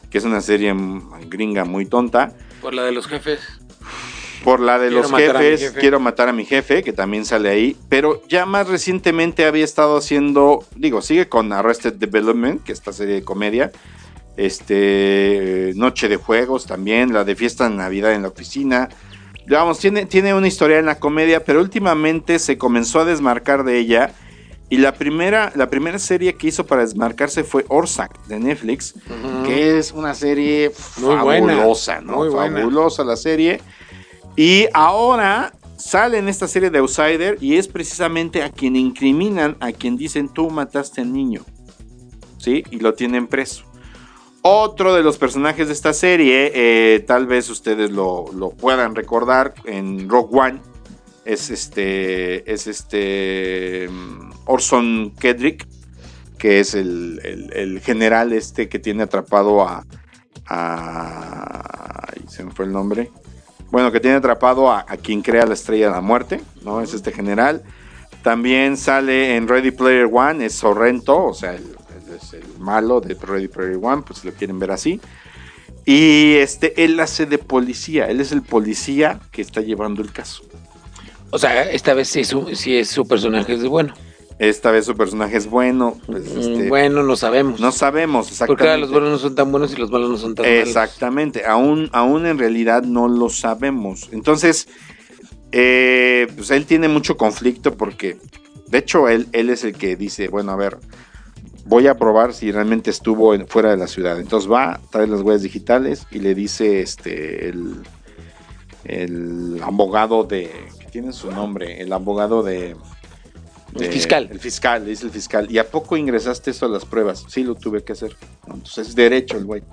que es una serie gringa muy tonta. Por la de los jefes. Por la de Quiero los jefes, jefe. quiero matar a mi jefe, que también sale ahí. Pero ya más recientemente había estado haciendo, digo, sigue con Arrested Development, que es esta serie de comedia. Este, Noche de Juegos también, la de Fiesta de Navidad en la oficina. Vamos, tiene, tiene una historia en la comedia, pero últimamente se comenzó a desmarcar de ella. Y la primera, la primera serie que hizo para desmarcarse fue Orsac de Netflix, que es una serie Muy buena, fabulosa, ¿no? muy buena. Fabulosa la serie. Y ahora sale en esta serie de Outsider y es precisamente a quien incriminan, a quien dicen tú mataste al niño. ¿Sí? Y lo tienen preso. Otro de los personajes de esta serie, eh, tal vez ustedes lo, lo puedan recordar en Rogue One, es este, es este mm, Orson Kedrick, que es el, el- general este que tiene atrapado a, a- se me fue el nombre. Bueno, que tiene atrapado a, quien crea la estrella de la muerte, ¿no? Es este general. También sale en Ready Player One, es Sorrento, o sea, el, es el malo de Ready Player One, pues si lo quieren ver así. Y este, él hace de policía, él es el policía que está llevando el caso. O sea, esta vez sí es su personaje es bueno. Esta vez su personaje es bueno, pues, Mm, este, Bueno, no sabemos. no sabemos exactamente. Porque ahora los buenos no son tan buenos y los malos no son tan malos. Exactamente, aún, aún en realidad no lo sabemos. Entonces, eh, pues él tiene mucho conflicto porque, de hecho, él, él es el que dice, bueno, a ver, voy a probar si realmente estuvo en- fuera de la ciudad. Entonces va, trae las huellas digitales y le dice este el, el abogado de, que tiene su nombre, el abogado de... El fiscal. El fiscal, le dice el fiscal. ¿Y a poco ingresaste eso a las pruebas? Sí, lo tuve que hacer. Entonces es derecho el güey.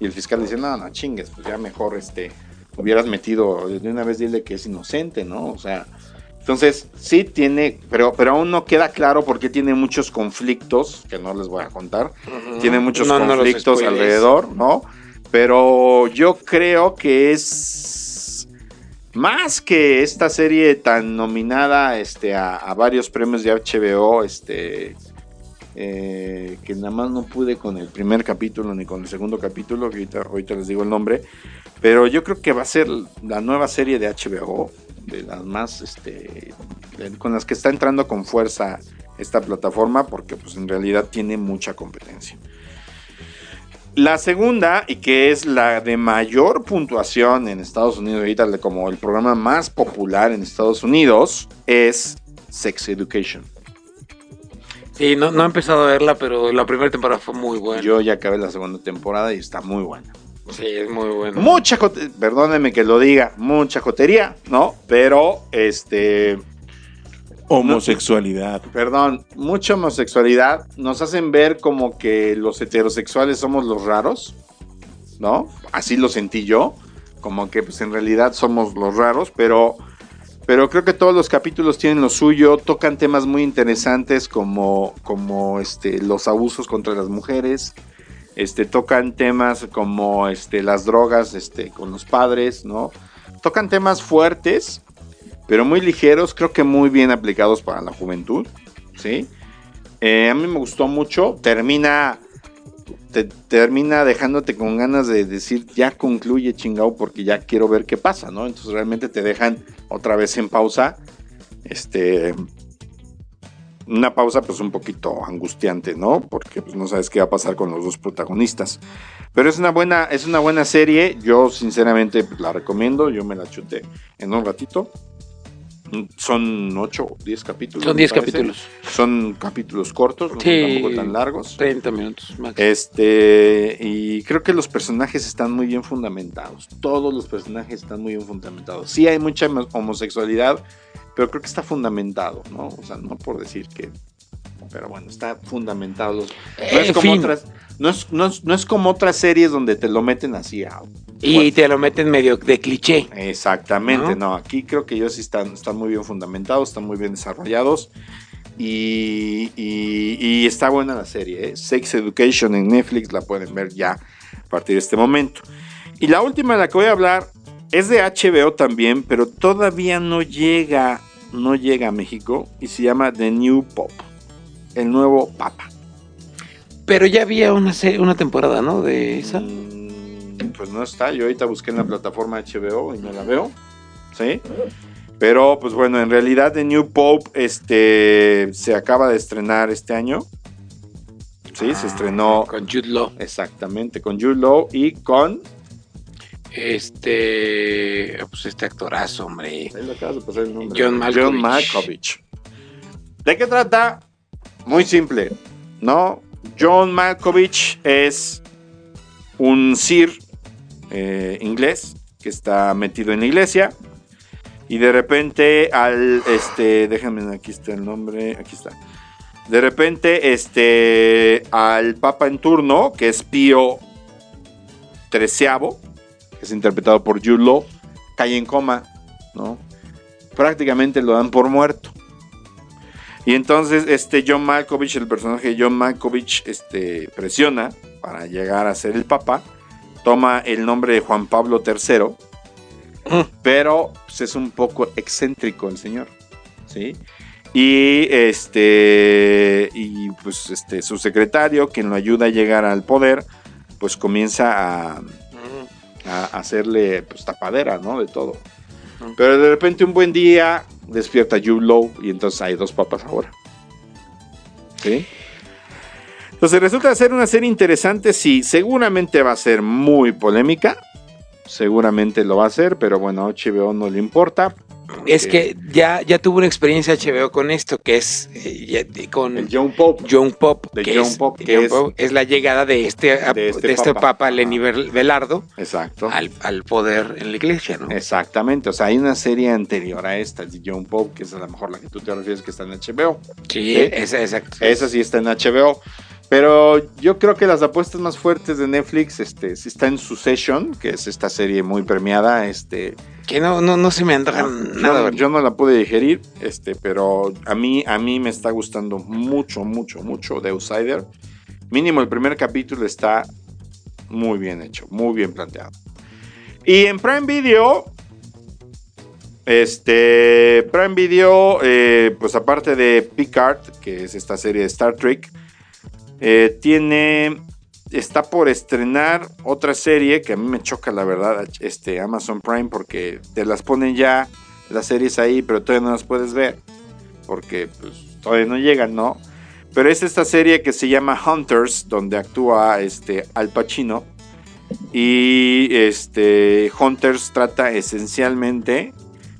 Y el fiscal dice, no, no chingues, pues ya mejor este, hubieras metido, de una vez dile que es inocente, ¿no? O sea, entonces sí tiene, pero, pero aún no queda claro porque tiene muchos conflictos, que no les voy a contar, tiene muchos No, conflictos alrededor, ¿no? Pero yo creo que es más que esta serie tan nominada este, a, varios premios de HBO, este, eh, que nada más no pude con el primer capítulo ni con el segundo capítulo, que ahorita, les digo el nombre, pero yo creo que va a ser la nueva serie de HBO, de las más, este, con las que está entrando con fuerza esta plataforma, porque pues en realidad tiene mucha competencia. La segunda, y que es la de mayor puntuación en Estados Unidos, ahorita como el programa más popular en Estados Unidos, es Sex Education. Sí, no, no he empezado a verla, pero la primera temporada fue muy buena. Yo ya acabé la segunda temporada y está muy buena. Sí, es muy bueno. Mucha, perdónenme que lo diga, mucha jotería, ¿no? Pero, este, Homosexualidad. perdón, mucha homosexualidad nos hacen ver como que los heterosexuales somos los raros, ¿no? Así lo sentí yo, como que pues en realidad somos los raros, pero, pero creo que todos los capítulos tienen lo suyo, tocan temas muy interesantes como, como este, los abusos contra las mujeres, este, tocan temas como este, las drogas este, con los padres, ¿no? Tocan temas fuertes, pero muy ligeros, creo que muy bien aplicados para la juventud, ¿sí? Eh, a mí me gustó mucho, termina, te- termina dejándote con ganas de decir, ya concluye chingao porque ya quiero ver qué pasa, ¿no? Entonces realmente te dejan otra vez en pausa, este, una pausa pues un poquito angustiante, ¿no? Porque pues, no sabes qué va a pasar con los dos protagonistas. Pero es una buena, es una buena serie. Yo sinceramente pues, la recomiendo. Yo me la chuté en un ratito. Son 8 o 10 capítulos. Son me 10 parece. capítulos. Son capítulos cortos, no Sí. tampoco tan largos. 30 minutos máximo. Este, y creo que los personajes están muy bien fundamentados. Todos los personajes están muy bien fundamentados. Sí hay mucha homo- homosexualidad, pero creo que está fundamentado, ¿no? O sea, no por decir que. Pero bueno, está fundamentado. No, es como otras, no, es, no es- no es como otras series donde te lo meten así a. Y te lo meten medio de cliché. Exactamente, ¿No? no. Aquí creo que ellos sí están, están muy bien fundamentados, están muy bien desarrollados. Y, y- y está buena la serie. ¿eh? Sex Education en Netflix la pueden ver ya a partir de este momento. Y la última de la que voy a hablar es de HBO también, pero todavía no llega, no llega a México y se llama The New Pop, el nuevo Papa. Pero ya había una, una temporada, ¿no? De esa. Mm, Pues no está, yo ahorita busqué en la plataforma HBO y no la veo, ¿sí? Pero pues bueno, en realidad The New Pope este, se acaba de estrenar este año, ¿sí? Se estrenó Con Jude Law. exactamente con Jude Law y con... Este. Pues este actorazo, hombre. ahí le acabas de pasar el nombre. John Malkovich. John Malkovich. ¿De qué trata? Muy simple, ¿no? John Malkovich es un sir eh, inglés que está metido en la iglesia. Y de repente al este déjame aquí está el nombre aquí está. De repente este al papa en turno que es Pío XIII que es interpretado por Jude Law cae en coma no prácticamente lo dan por muerto. Y entonces este John Malkovich el personaje de John Malkovich este presiona para llegar a ser el papa toma el nombre de Juan Pablo III pero pues, es un poco excéntrico el señor, ¿sí? Y este y pues este su secretario, quien lo ayuda a llegar al poder, pues comienza a, a hacerle pues tapadera, ¿no? De todo. Pero de repente un buen día despierta Jude Law y entonces hay dos papas ahora. ¿Sí? Entonces resulta ser una serie interesante, sí, seguramente va a ser muy polémica, seguramente lo va a hacer, pero bueno, a HBO no le importa. Es que ya, ya tuvo una experiencia HBO con esto, que es eh, ya con el John Pope John Pop, De que, John es, Pop, que John es- Pop, es la llegada de este, de este de este papa. papa, Lenny Belardo Exacto. al, al poder en la iglesia, ¿no? Exactamente, o sea, hay una serie anterior a esta, de John Pope, que es a lo mejor la que tú te refieres que está en HBO. Sí, Sí. esa, exacto. Esa sí está en HBO. Pero yo creo que las apuestas más fuertes de Netflix este, está en Succession, que es esta serie muy premiada. Este, Que no, no, no se me antoja yo, nada. yo no la pude digerir, este, pero a mí, a mí me está gustando mucho, mucho, mucho The Outsider. Mínimo el primer capítulo está muy bien hecho, muy bien planteado. Y en Prime Video, este, Prime Video, eh, pues aparte de Picard, que es esta serie de Star Trek, eh, tiene, está por estrenar otra serie que a mí me choca la verdad, este Amazon Prime, porque te las ponen ya las series ahí, pero todavía no las puedes ver, porque pues, todavía no llegan, ¿no? Pero es esta serie que se llama Hunters, donde actúa este Al Pacino. Y este Hunters trata esencialmente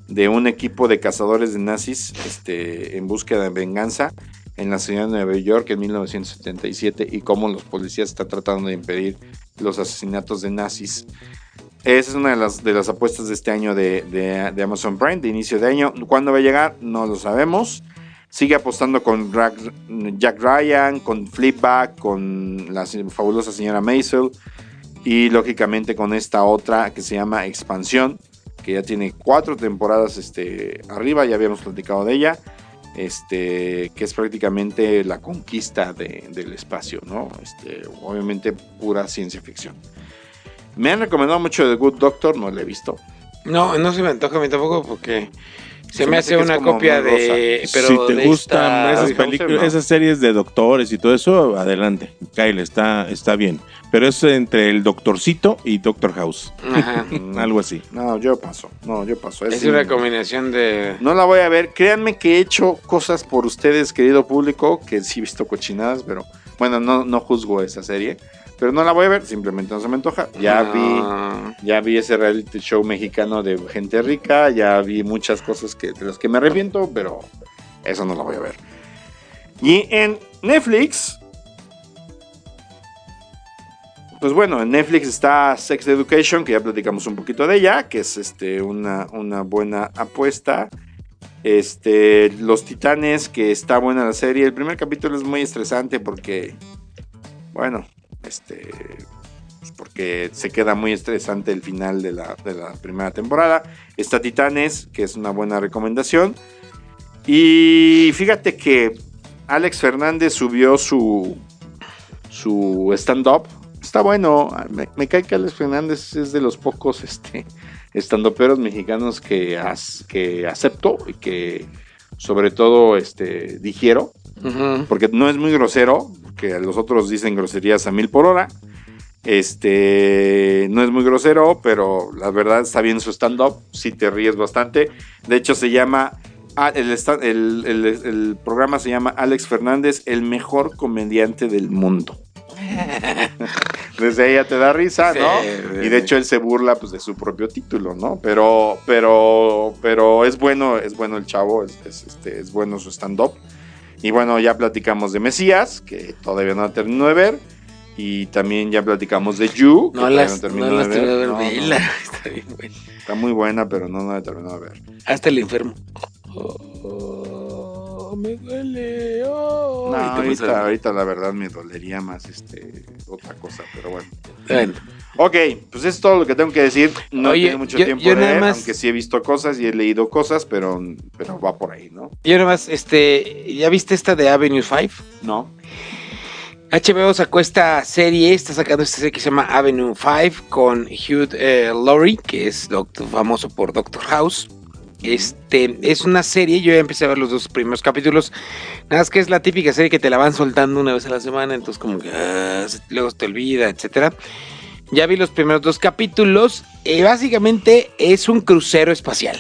de un equipo de cazadores de nazis este, en búsqueda de venganza en la ciudad de Nueva York en 1977 y cómo los policías están tratando de impedir los asesinatos de nazis. Esa es una de las, de las apuestas de este año de, Amazon Prime, de inicio de año. ¿Cuándo va a llegar? No lo sabemos. Sigue apostando con Jack Ryan, con Flipback, con la fabulosa señora Maisel y lógicamente con esta otra que se llama Expansión, que ya tiene cuatro temporadas este, arriba, ya habíamos platicado de ella, este, que es prácticamente la conquista de- del espacio, ¿no? Este, obviamente pura ciencia ficción. Me han recomendado mucho The Good Doctor, no la he visto. No, no se me antoja a mí tampoco porque se, Se me hace una copia de. Pero si te de gustan esta- esas películas, ¿no? esas series de doctores y todo eso, adelante. Kyle, está, está bien. Pero es entre el Doctorcito y Doctor House. Ajá. Algo así. No, yo paso, no, yo paso. Es una combinación de. No la voy a ver. Créanme que he hecho cosas por ustedes, querido público, que sí he visto cochinadas, pero bueno, no, no juzgo esa serie. Pero no la voy a ver, simplemente no se me antoja. Ya vi Ah, Ya vi ese reality show mexicano de gente rica, ya vi muchas cosas que, de las que me arrepiento, pero eso no lo voy a ver. Y en Netflix, pues bueno, en Netflix está Sex Education, que ya platicamos un poquito de ella, que es este, una, una buena apuesta. Este, Los Titanes, que está buena la serie. El primer capítulo es muy estresante porque, bueno, este, pues porque se queda muy estresante el final de la, de la primera temporada. Está Titanes, que es una buena recomendación. Y fíjate que Alex Fernández subió su, su stand-up. Está bueno, me, me cae que Alex Fernández es de los pocos este, estandoperos mexicanos que, as- que acepto y que sobre todo este, digiero porque no es muy grosero, que los otros dicen groserías a mil por hora. Este no es muy grosero, pero la verdad está bien su stand-up, sí te ríes bastante. De hecho, se llama. ah, El, el- el- el programa se llama Alex Fernández, el mejor comediante del mundo. Desde ahí ya te da risa, ¿no? Sí, y de hecho él se burla pues de su propio título, ¿no? Pero, pero, pero es bueno, es bueno el chavo, es, es, este, es bueno su stand-up. Y bueno, ya platicamos de Mesías, que todavía no terminó de ver. Y también ya platicamos de You, que No todavía las, terminó no las de terminé de ver. No, no. Está bien, güey. está muy buena, pero no, no la he terminado de ver. Hasta el enfermo. Oh, me duele. oh. No, ahorita, la verdad me dolería más este otra cosa, pero bueno. Bueno, Ok, pues es todo lo que tengo que decir. No Oye, tengo mucho yo- tiempo yo de más- aunque sí he visto cosas y he leído cosas, pero, pero va por ahí, ¿no? y ahora más, este, ¿ya viste esta de Avenue 5? No. HBO sacó esta serie, está sacando esta serie que se llama Avenue 5 con Hugh eh, Laurie, que es doctor, famoso por Doctor House. Este es una serie, yo ya empecé a ver los dos primeros capítulos. Nada más que es la típica serie que te la van soltando una vez a la semana, entonces como que ah, luego se te olvida, etcétera. Ya vi los primeros dos capítulos. y básicamente es un crucero espacial.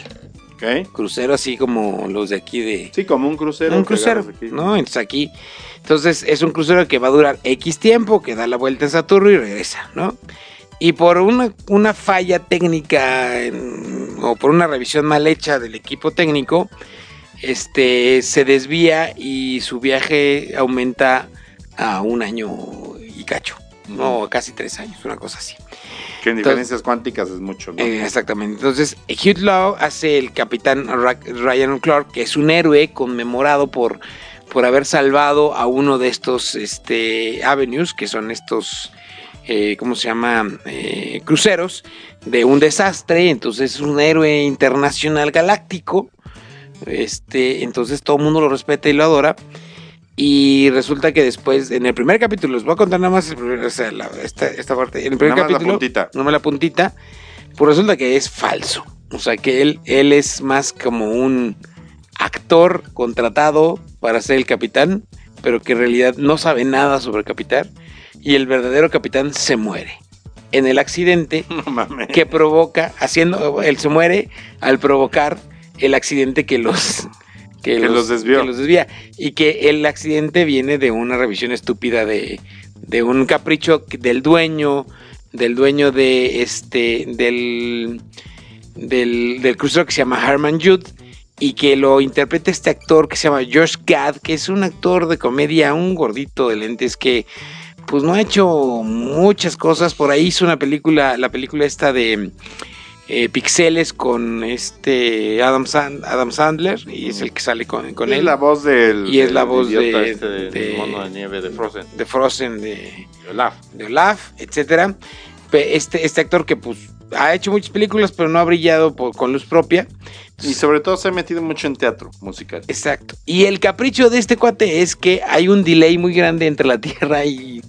Ok. Crucero así como los de aquí de, Sí, como un crucero. un crucero. ¿no? Entonces aquí, entonces es un crucero que va a durar X tiempo, que da la vuelta en Saturno y regresa, ¿no? Y por una, una falla técnica en- o por una revisión mal hecha del equipo técnico, este se desvía y su viaje aumenta a un año y cacho, no, casi tres años, una cosa así. Que en diferencias cuánticas es mucho, ¿no? Eh, exactamente. Entonces, Hugh Law hace el capitán Ryan Clark, que es un héroe conmemorado por, por haber salvado a uno de estos este, avenues, que son estos, eh, ¿cómo se llama? Eh, cruceros, de un desastre. Entonces, es un héroe internacional galáctico. Este, entonces, todo el mundo lo respeta y lo adora. Y resulta que después, en el primer capítulo, les voy a contar nada más o sea, la- esta, esta parte. En el primer Nada más la capítulo, puntita. no me la puntita, pues resulta que es falso. O sea, que él, él es más como un actor contratado para ser el capitán, pero que en realidad no sabe nada sobre el capitán. Y el verdadero capitán se muere en el accidente No mames. que provoca, haciendo, él se muere al provocar el accidente que los Que los desvió. que los desvía. Y que el accidente viene de una revisión estúpida de, de un capricho del dueño, del dueño de este, del, del, del crucero que se llama Herman Judd. Y que lo interpreta este actor que se llama Josh Gad, que es un actor de comedia, un gordito de lentes que pues no ha hecho muchas cosas. Por ahí hizo una película, la película esta de eh, Pixeles con este Adam, Sand- Adam Sandler y es el que sale con, con Y es él. la voz del. Y es la voz de- este del de- mono de nieve de Frozen. de Frozen, de, Olaf. de Olaf, etcétera. Este, este actor que pues ha hecho muchas películas, pero no ha brillado por- con luz propia. Y sobre todo se ha metido mucho en teatro musical. Exacto. Y el capricho de este cuate es que hay un delay muy grande entre la Tierra y,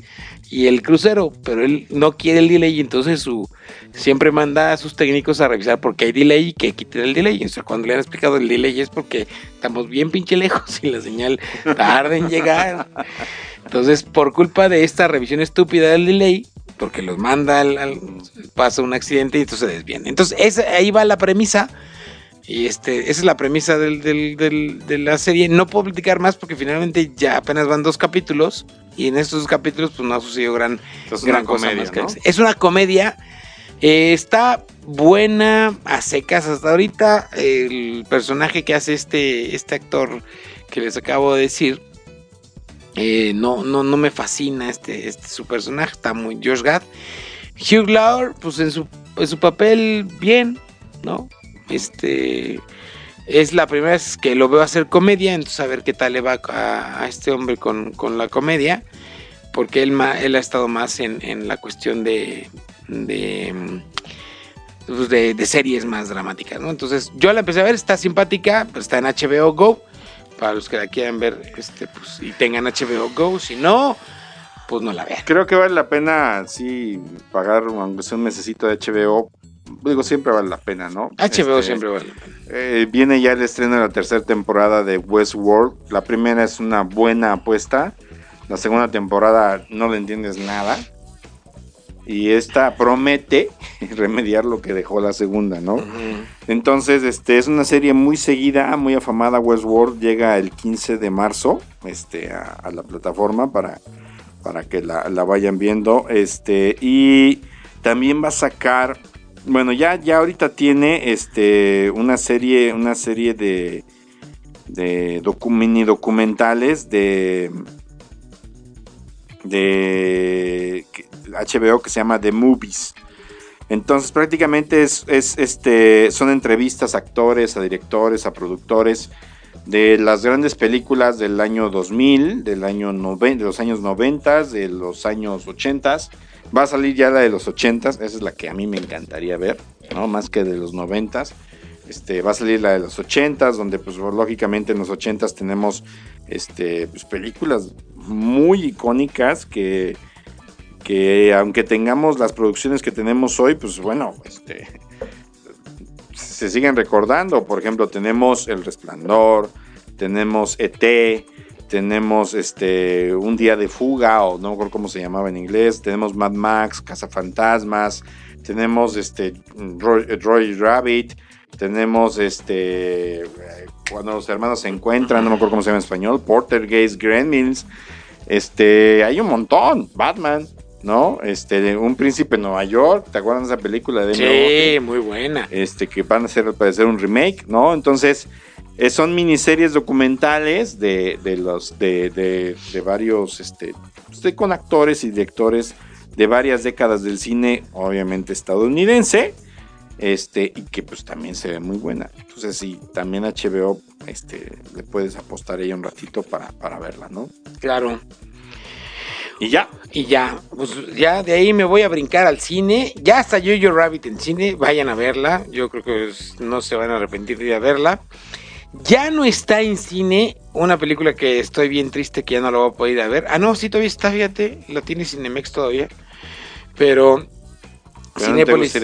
y el crucero, pero él no quiere el delay entonces su siempre manda a sus técnicos a revisar por qué hay delay y que quiten el delay. O sea, cuando le han explicado el delay es porque estamos bien pinche lejos y la señal tarda en llegar. Entonces, por culpa de esta revisión estúpida del delay, porque los manda al, al- pasa un accidente y entonces se desvían. Entonces, esa- ahí va la premisa. Y este, esa es la premisa del- del- del- de la serie. No puedo platicar más porque finalmente ya apenas van dos capítulos. Y en estos dos capítulos, pues no ha sucedido gran, Entonces, gran cosa comedia, más que ¿no? eso. Es una comedia. eh, está buena a secas hasta ahorita. El personaje que hace este, este actor que les acabo de decir. eh, no, no, no me fascina este, este su personaje. Está muy Josh Gad. Hugh Lauer, pues en su, en su papel, bien, ¿no? Este es la primera vez que lo veo hacer comedia, entonces a ver qué tal le va a, este hombre con, con la comedia, porque él, él ha estado más en, en la cuestión de, de, pues, de, de series más dramáticas, ¿no? Entonces yo la empecé a ver, está simpática, pues está en HBO Go, para los que la quieran ver, este, pues, y tengan HBO Go, si no, pues no la vean. Creo que vale la pena, sí, pagar aunque sea un mesecito de HBO. Digo, siempre vale la pena, ¿no? HBO Este, siempre vale la pena. eh, viene ya el estreno de la tercera temporada de Westworld. La primera es una buena apuesta. La segunda temporada no le entiendes nada. Y esta promete remediar lo que dejó la segunda, ¿no? Entonces, este es una serie muy seguida, muy afamada. Westworld llega el 15 de marzo este, a, a la plataforma para, para que la, la vayan viendo. Este, y también va a sacar, bueno, ya, ya ahorita tiene este, una serie, una serie de, de mini documentales de de HBO que se llama The Movies. Entonces prácticamente es, es, este, son entrevistas a actores, a directores, a productores de las grandes películas del año 2000, del año de los años 90, de los años 80. Va a salir ya la de los 80, esa es la que a mí me encantaría ver, ¿no? más que de los 90. Este, va a salir la de los 80, donde pues lógicamente en los 80 tenemos este, pues, películas muy icónicas que, que aunque tengamos las producciones que tenemos hoy, pues bueno, este, se siguen recordando. Por ejemplo, tenemos El Resplandor, tenemos ET, tenemos este Un Día de Fuga, o no me acuerdo cómo se llamaba en inglés, tenemos Mad Max, Cazafantasmas, tenemos este Roy, Roy Rabbit, tenemos este cuando los hermanos se encuentran, no me acuerdo cómo se llama en español, Portergeist, Gremlins, este, hay un montón, Batman, ¿no? Este, un príncipe en Nueva York, ¿te acuerdas de esa película de Sí, muy buena. este, que van a ser al parecer un remake, ¿no? Entonces, eh, son miniseries documentales de, de los de, de- de varios, este, pues, con actores y directores de varias décadas del cine, obviamente estadounidense, este, y que pues también se ve muy buena. Entonces, sí, también HBO, este, le puedes apostar ahí un ratito para, para verla, ¿no? Claro. Y ya. Y ya, pues ya de ahí me voy a brincar al cine. Ya está Jojo Rabbit en cine, vayan a verla. Yo creo que no se van a arrepentir de ir a verla. Ya no está en cine una película que estoy bien triste que ya no la voy a poder ir a ver. Ah, no, sí, todavía está, fíjate. La tiene Cinemex todavía. Pero. Pero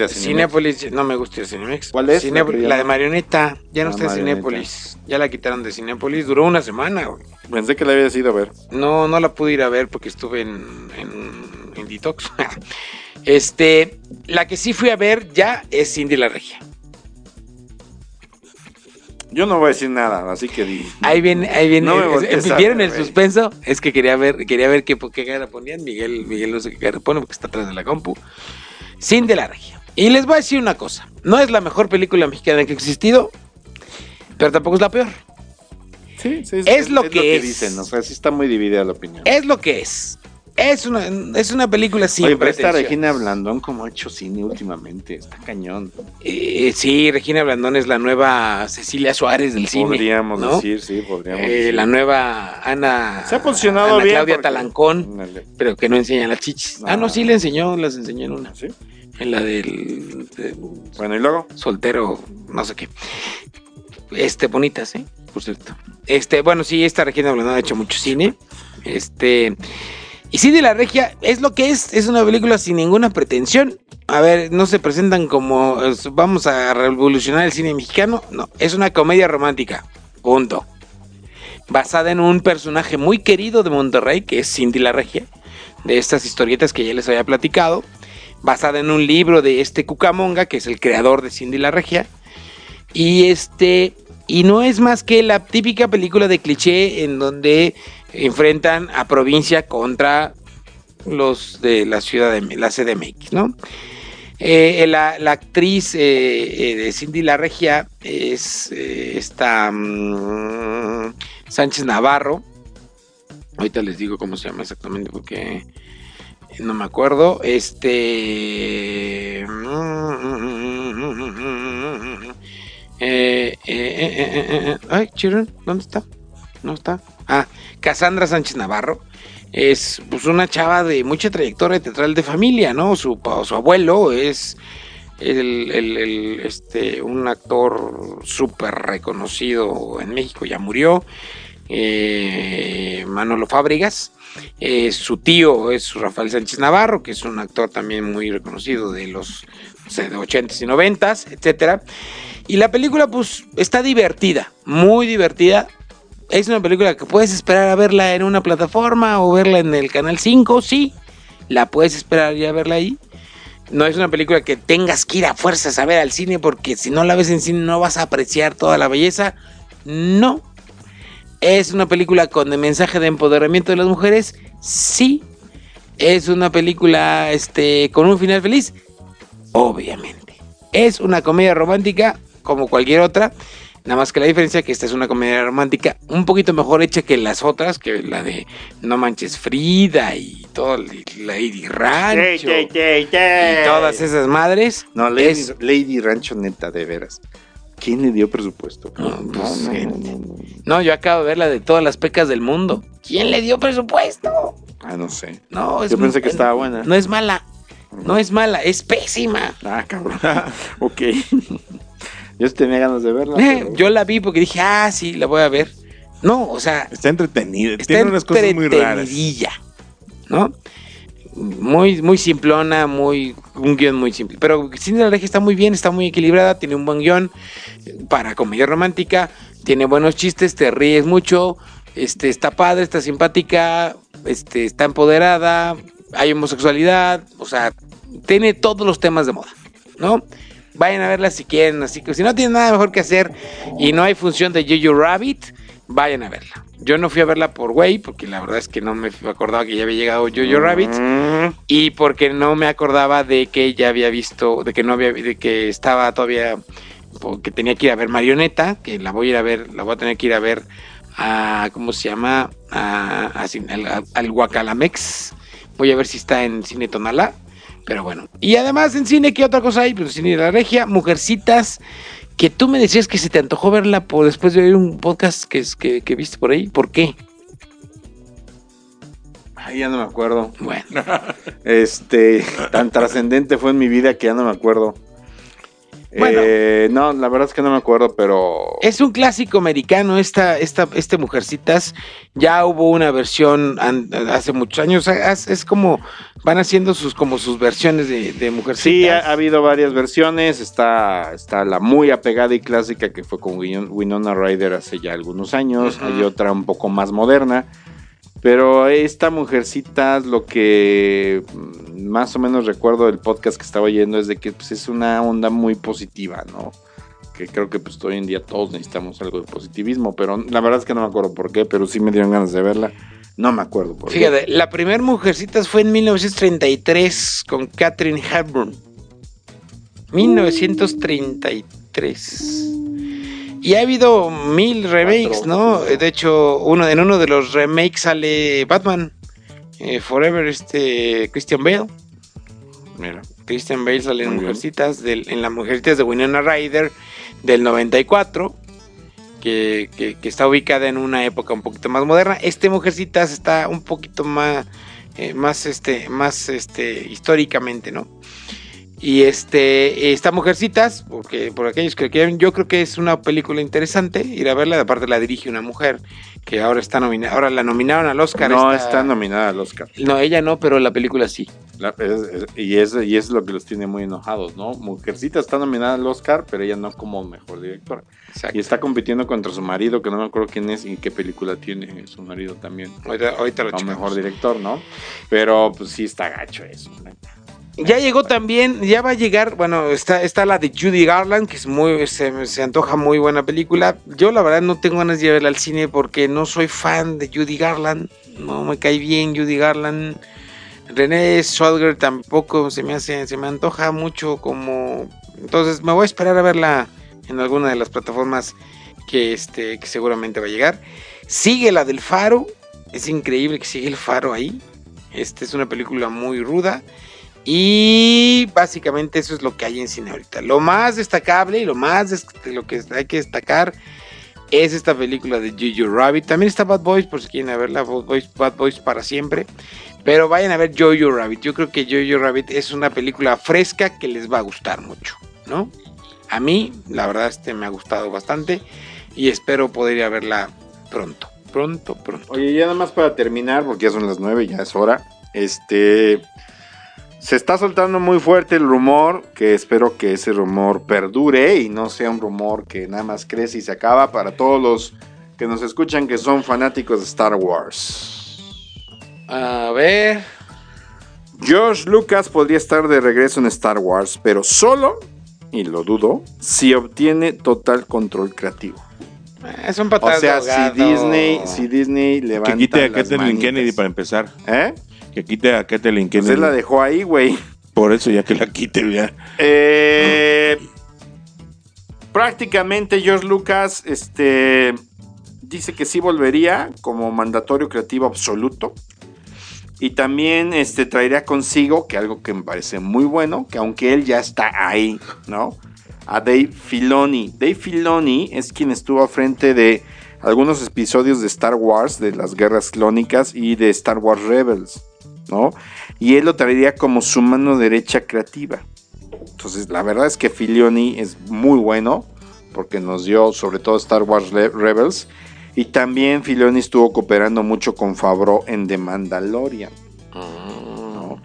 Cinépolis, no me gusta Cinemex. ¿Cuál es? Cinépolis- ¿La de Marioneta, ya no está en. Cinépolis. Ya la quitaron de Cinépolis, duró una semana, güey. Pensé que la habías ido a ver. No, no la pude ir a ver porque estuve en, en, en detox. este, la que sí fui a ver ya es Cindy la Regia. Yo no voy a decir nada, así que di. Ahí viene, ahí viene. No es- ¿Vieron el suspenso? Es que quería ver, quería ver qué, qué cara ponían. Miguel, Miguel no sé qué cara pone porque está atrás de la compu. Cindy la Regia. Y les voy a decir una cosa. No es la mejor película mexicana que ha existido, pero tampoco es la peor. Sí, sí, Es lo que es. dicen, o sea, sí está muy dividida la opinión. Es lo que es. Es una, es una película sin Oye, pero esta. Regina Blandón como ha hecho cine últimamente, está cañón. Eh, sí, Regina Blandón es la nueva Cecilia Suárez del cine. podríamos ¿no? decir, sí, podríamos Eh, decir. la nueva Ana. Se ha posicionado Ana bien. Claudia porque- Talancón, pero que no enseña las chichis. Ah, no, sí le enseñó, las enseñó en una. ¿Sí? En la del de- Bueno, y luego. soltero, no sé qué. Este, bonitas, ¿eh? Por cierto. Este, bueno, sí, esta Regina Blandón ha hecho mucho cine. Este. Y de la regia, es lo que es, es una película sin ninguna pretensión. A ver, no se presentan como vamos a revolucionar el cine mexicano. No, es una comedia romántica. Punto. Basada en un personaje muy querido de Monterrey, que es Cindy la Regia, de estas historietas que ya les había platicado. Basada en un libro de este Cucamonga, que es el creador de Cindy la Regia. Y este. Y no es más que la típica película de cliché en donde enfrentan a provincia contra los de la ciudad de la CDMX, ¿no? Eh, la, la actriz eh, eh, de Cindy La Regia es eh, esta mm, Sánchez Navarro. Ahorita les digo cómo se llama exactamente porque no me acuerdo. Este. Eh, eh, eh, eh, eh, eh. Ay, Chiron, ¿dónde está? No está. Ah, Cassandra Sánchez Navarro. Es pues una chava de mucha trayectoria teatral de familia, ¿no? Su, su abuelo es el, este, un actor súper reconocido en México, ya murió. eh, Manolo Fábregas. Eh, su tío es Rafael Sánchez Navarro, que es un actor también muy reconocido de los de 80s y 90s, etcétera. Y la película, pues, está divertida, muy divertida. Es una película que puedes esperar a verla en una plataforma o verla en el canal 5, sí. La puedes esperar ya a verla ahí. No es una película que tengas que ir a fuerzas a ver al cine porque si no la ves en cine no vas a apreciar toda la belleza. No. Es una película con el mensaje de empoderamiento de las mujeres. Sí. Es una película este, con un final feliz. Obviamente. Es una comedia romántica como cualquier otra. Nada más que la diferencia es que esta es una comedia romántica un poquito mejor hecha que las otras, que la de No Manches Frida y todo, Lady Rancho y todas esas madres. No, Lady, Es- Lady Rancho neta, de veras. ¿Quién le dio presupuesto? No, pues, gente. No, yo acabo de ver la de todas las pecas del mundo. ¿Quién le dio presupuesto? Ah, no sé. No, es Yo pensé que estaba buena. No es mala. No es mala, es pésima. Ah, cabrón. ok. Yo tenía ganas de verla. Eh, pero- yo la vi porque dije, ah, sí, la voy a ver. No, o sea, Está entretenida. está Tiene unas cosas muy raras. ¿no? Muy, muy simplona, muy, un guion muy simple. Pero Cindy la Regia está muy bien, está muy equilibrada, tiene un buen guion para comedia romántica, tiene buenos chistes, te ríes mucho, este, está padre, está simpática, este, está empoderada, hay homosexualidad, o sea, tiene todos los temas de moda, ¿no? Vayan a verla si quieren, así que si no tienen nada mejor que hacer y no hay función de Jojo Rabbit, vayan a verla. Yo no fui a verla por güey, porque la verdad es que no me acordaba que ya había llegado Jojo Rabbit Mm, y porque no me acordaba de que ya había visto, de que no había, de que estaba todavía, que tenía que ir a ver Marioneta, que la voy a ir a ver, la voy a tener que ir a ver a, ¿cómo se llama? A, al, al Guacalamex. Voy a ver si está en Cine Tonalá. Pero bueno. Y además en cine, ¿qué otra cosa hay? Pues Cine de la Regia, Mujercitas, que tú me decías que se te antojó verla por después de oír un podcast que, que, que viste por ahí. ¿Por qué? Ay, ya no me acuerdo. Bueno. Este, tan trascendente fue en mi vida que ya no me acuerdo. Bueno. Eh, no, la verdad es que no me acuerdo, pero. Es un clásico americano, esta, esta, este Mujercitas. Ya hubo una versión hace muchos años. Es como van haciendo sus como sus versiones de, de Mujercitas. Sí, ha, ha habido varias versiones. Está, está la muy apegada y clásica que fue con Win- Winona Ryder hace ya algunos años. Hay otra un poco más moderna. Pero esta mujercita, lo que más o menos recuerdo del podcast que estaba oyendo es de que pues, es una onda muy positiva, ¿no? Que creo que pues hoy en día todos necesitamos algo de positivismo, pero la verdad es que no me acuerdo por qué, pero sí me dieron ganas de verla. No me acuerdo por qué. Fíjate, la primer Mujercitas fue en 1933 con Catherine Hepburn. 1933. Y ha habido mil remakes, ¿no? De hecho, uno, en uno de los remakes sale Batman. eh, Forever, este Christian Bale. Mira. Christian Bale sale en. Mujercitas, en las Mujercitas de Winona Ryder del 94, que, que- que está ubicada en una época un poquito más moderna. Este Mujercitas está un poquito más, eh, más, este, más este, históricamente, ¿no? Y este, esta Mujercitas, porque por aquellos que quieran, yo creo que es una película interesante ir a verla. Aparte la dirige una mujer que ahora está nominada, ahora la nominaron al Oscar. No esta- está nominada al Oscar. No, ella no, pero la película sí. La- es- es- y, es, y es lo que los tiene muy enojados, ¿no? Mujercita está nominada al Oscar, pero ella no como mejor directora. Exacto. Y está compitiendo contra su marido, que no me acuerdo quién es y qué película tiene su marido también. Ahorita, ahorita lo Como mejor director, ¿no? Pero pues sí está gacho eso. neta. Ya llegó también, ya va a llegar, bueno, está, está la de Judy Garland, que es muy, se, se antoja muy buena película. Yo la verdad no tengo ganas de verla al cine porque no soy fan de Judy Garland, no me cae bien Judy Garland. René Zellweger tampoco se me hace, se me antoja mucho como, entonces me voy a esperar a verla en alguna de las plataformas que este, que seguramente va a llegar. Sigue la del Faro, es increíble que sigue el Faro ahí. Este es una película muy ruda. Y básicamente eso es lo que hay en cine ahorita. Lo más destacable y lo más des- de lo que hay que destacar es esta película de Jojo Rabbit. También está Bad Boys, por si quieren verla. Bad Boys, Bad Boys para siempre. Pero vayan a ver Jojo Rabbit. Yo creo que Jojo Rabbit es una película fresca que les va a gustar mucho, ¿no? A mí, la verdad, este me ha gustado bastante. Y espero poder ir a verla pronto. Pronto, pronto. Oye, ya nada más para terminar, porque ya son las nueve, ya es hora. Este. Se está soltando muy fuerte el rumor, que espero que ese rumor perdure y no sea un rumor que nada más crece y se acaba para todos los que nos escuchan que son fanáticos de Star Wars. A ver. George Lucas podría estar de regreso en Star Wars, pero solo, y lo dudo, si obtiene total control creativo. Es un O patadas sea, de si. Disney, si Disney levanta Que quite a Kathleen. Kennedy para empezar. ¿Eh? Que quite a Kathleen Pues Kennedy. él la dejó ahí, güey. Por eso ya que la quite ya. Eh, prácticamente George Lucas este, dice que sí volvería como mandatorio creativo absoluto. Y también este, traería consigo, que algo que me parece muy bueno, que aunque él ya está ahí, ¿no? A Dave Filoni. Dave Filoni es quien estuvo a frente de algunos episodios de Star Wars, de las guerras clónicas y de Star Wars Rebels, ¿no? Y él lo traería como su mano derecha creativa. Entonces, la verdad es que Filoni es muy bueno, porque nos dio sobre todo Star Wars Rebels. Y también Filoni estuvo cooperando mucho con Favreau en The Mandalorian. ¿no?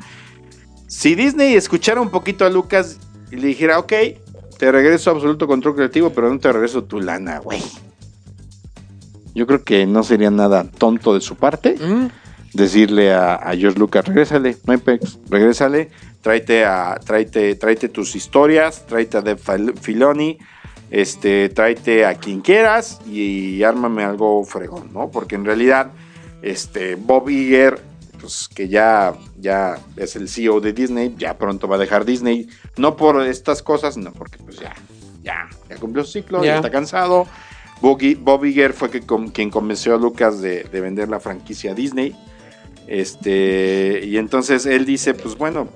Si Disney escuchara un poquito a Lucas y le dijera, ok, te regreso absoluto control creativo, pero no te regreso tu lana, güey. Yo creo que no sería nada tonto de su parte Mm, decirle a, a George Lucas, regrésale, no hay pex, regrésale, tráete, a, tráete, tráete tus historias, tráete a Fil- Filoni, este, tráete a quien quieras y, ármame algo fregón, ¿no? Porque en realidad, este, Bob Iger, pues que ya, ya es el CEO de Disney, ya pronto va a dejar Disney, no por estas cosas, sino porque pues ya, ya, ya cumplió su ciclo, ya, Ya. está cansado. Bob Iger fue que, con- quien convenció a Lucas de, de vender la franquicia a Disney. Este, y entonces él dice, pues bueno,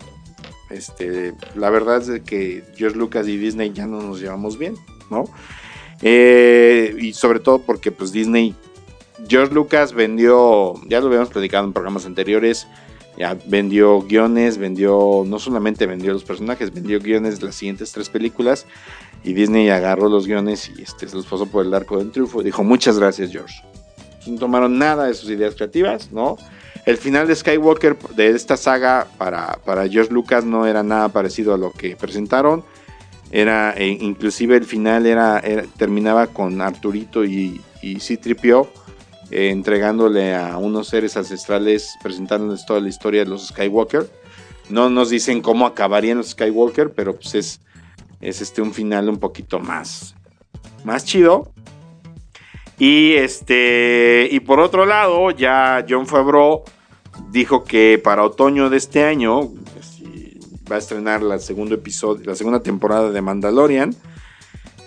este, la verdad es que George Lucas y Disney ya no nos llevamos bien, ¿no? Eh, y sobre todo porque pues Disney, George Lucas vendió, ya lo habíamos platicado en programas anteriores, ya vendió guiones, vendió, no solamente vendió los personajes, vendió guiones de las siguientes tres películas y Disney agarró los guiones y este, se los pasó por el arco del triunfo. Dijo, muchas gracias George. No tomaron nada de sus ideas creativas, ¿no? El final de Skywalker de esta saga para, para George Lucas no era nada parecido a lo que presentaron. Era, e inclusive el final era, terminaba con Arturito y, y C-3PO eh, entregándole a unos seres ancestrales, presentándoles toda la historia de los Skywalker. No nos dicen cómo acabarían los Skywalker, pero pues es, es este un final un poquito más, más chido. Y este y por otro lado, ya John Favreau dijo que para otoño de este año va a estrenar la segundo episodio, la segunda temporada de Mandalorian.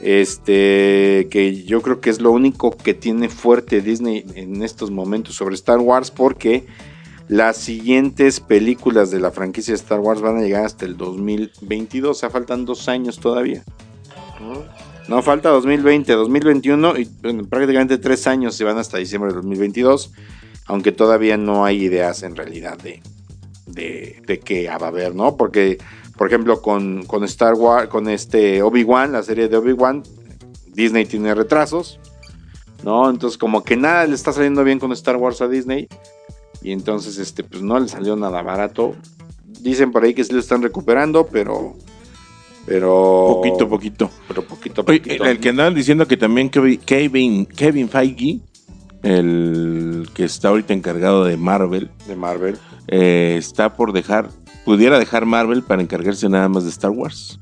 Este, que yo creo que es lo único que tiene fuerte Disney en estos momentos sobre Star Wars, porque las siguientes películas de la franquicia de Star Wars van a llegar hasta el 2022. O sea, faltan dos años todavía. No, falta 2020, 2021 y prácticamente tres años se van hasta diciembre de 2022. Aunque todavía no hay ideas en realidad de, de, de qué va a haber, ¿no? Porque, por ejemplo, con, con Star Wars, con este Obi-Wan, la serie de Obi-Wan, Disney tiene retrasos, ¿no? Entonces, como que nada le está saliendo bien con Star Wars a Disney. Y entonces, este, pues no le salió nada barato. Dicen por ahí que sí lo están recuperando, pero. Pero. Poquito, poquito. Pero poquito, Oye, poquito. el que andaban diciendo que también Kevin, Kevin Feige, el que está ahorita encargado de Marvel, De Marvel. eh, está por dejar, pudiera dejar Marvel para encargarse nada más de Star Wars.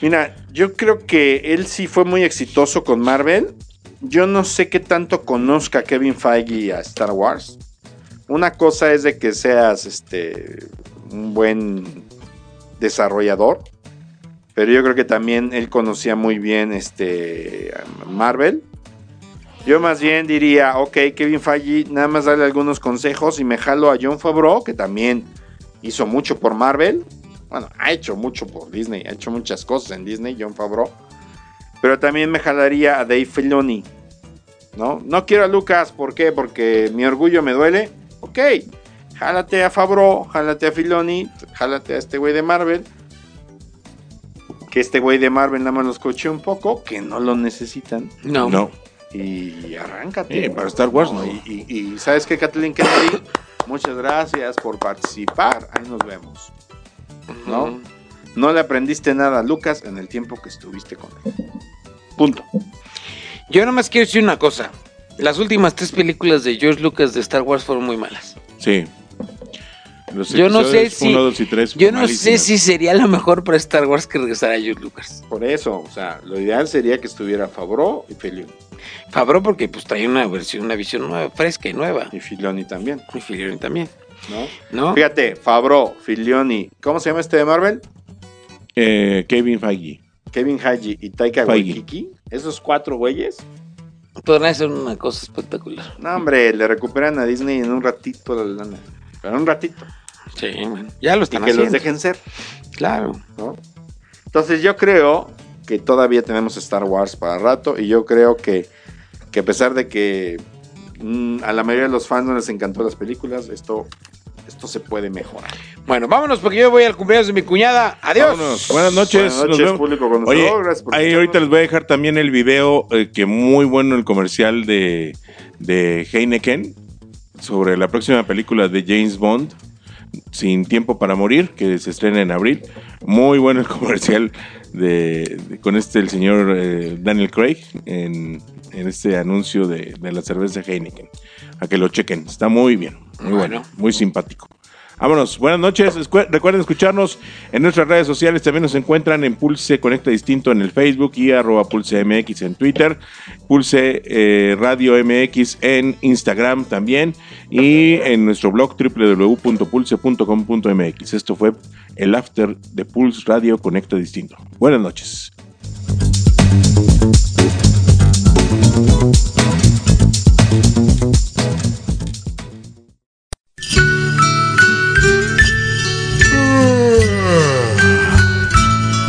Mira, yo creo que él sí fue muy exitoso con Marvel. Yo no sé qué tanto conozca Kevin Feige a Star Wars. Una cosa es de que seas este un buen desarrollador, pero yo creo que también él conocía muy bien este Marvel. Yo más bien diría, ok, Kevin Feige, nada más darle algunos consejos y me jalo a John Favreau, que también hizo mucho por Marvel. Bueno, ha hecho mucho por Disney, ha hecho muchas cosas en Disney, John Favreau. Pero también me jalaría a Dave Filoni. ¿No? No quiero a Lucas, ¿por qué? Porque mi orgullo me duele. Ok, jálate a Favreau, jálate a Filoni, jálate a este güey de Marvel. Que este güey de Marvel nada más los coche un poco, que no lo necesitan. No. No. Y arráncate. Eh, para Star Wars, no. Y, y- y ¿sabes qué, Kathleen Kennedy? Muchas gracias por participar. Ahí nos vemos. ¿no? No le aprendiste nada a Lucas en el tiempo que estuviste con él. Punto. Yo nomás quiero decir una cosa. Las últimas tres películas de George Lucas de Star Wars fueron muy malas. Sí. Los Yo no sé si- uno, dos y tres Yo no sé si sería lo mejor para Star Wars que regresara a George Lucas. Por eso, o sea, lo ideal sería que estuviera Favreau y Filoni. Favreau porque pues trae una versión, una visión nueva, fresca y nueva. Y Filoni también, Y Filoni también, ¿no? ¿no? Fíjate, Favreau, Filoni, ¿cómo se llama este de Marvel? Eh, Kevin Feige. Kevin Feige y Taika. Waititi. Esos cuatro güeyes. Podrán ser una cosa espectacular. No, hombre, le recuperan a Disney en un ratito la lana. Pero en un ratito. Sí, bueno, ya lo Y están que los dejen ser. Claro. ¿no? Entonces yo creo que todavía tenemos Star Wars para rato y yo creo que, que a pesar de que mm, a la mayoría de los fans no les encantó las películas, esto, esto se puede mejorar. Bueno, vámonos porque yo voy al cumpleaños de mi cuñada. Adiós. Vámonos. Buenas noches. Buenas noches, Nos público. Oye, ahí ahorita les voy a dejar también el video, eh, que muy bueno el comercial de, de Heineken sobre la próxima película de James Bond, Sin Tiempo para Morir, que se estrena en abril. Muy bueno el comercial de, de- con este el señor eh, Daniel Craig en, en este anuncio de, de la cerveza Heineken. A que lo chequen, está muy bien, muy bueno, Bueno. muy simpático. Vámonos, buenas noches. Recuerden escucharnos en nuestras redes sociales. También nos encuentran en Pulse Conecta Distinto en el Facebook y arroba Pulse MX en Twitter. Pulse eh, Radio MX en Instagram también. Y en nuestro blog www.pulse.com.mx. Esto fue el after de Pulse Radio Conecta Distinto. Buenas noches.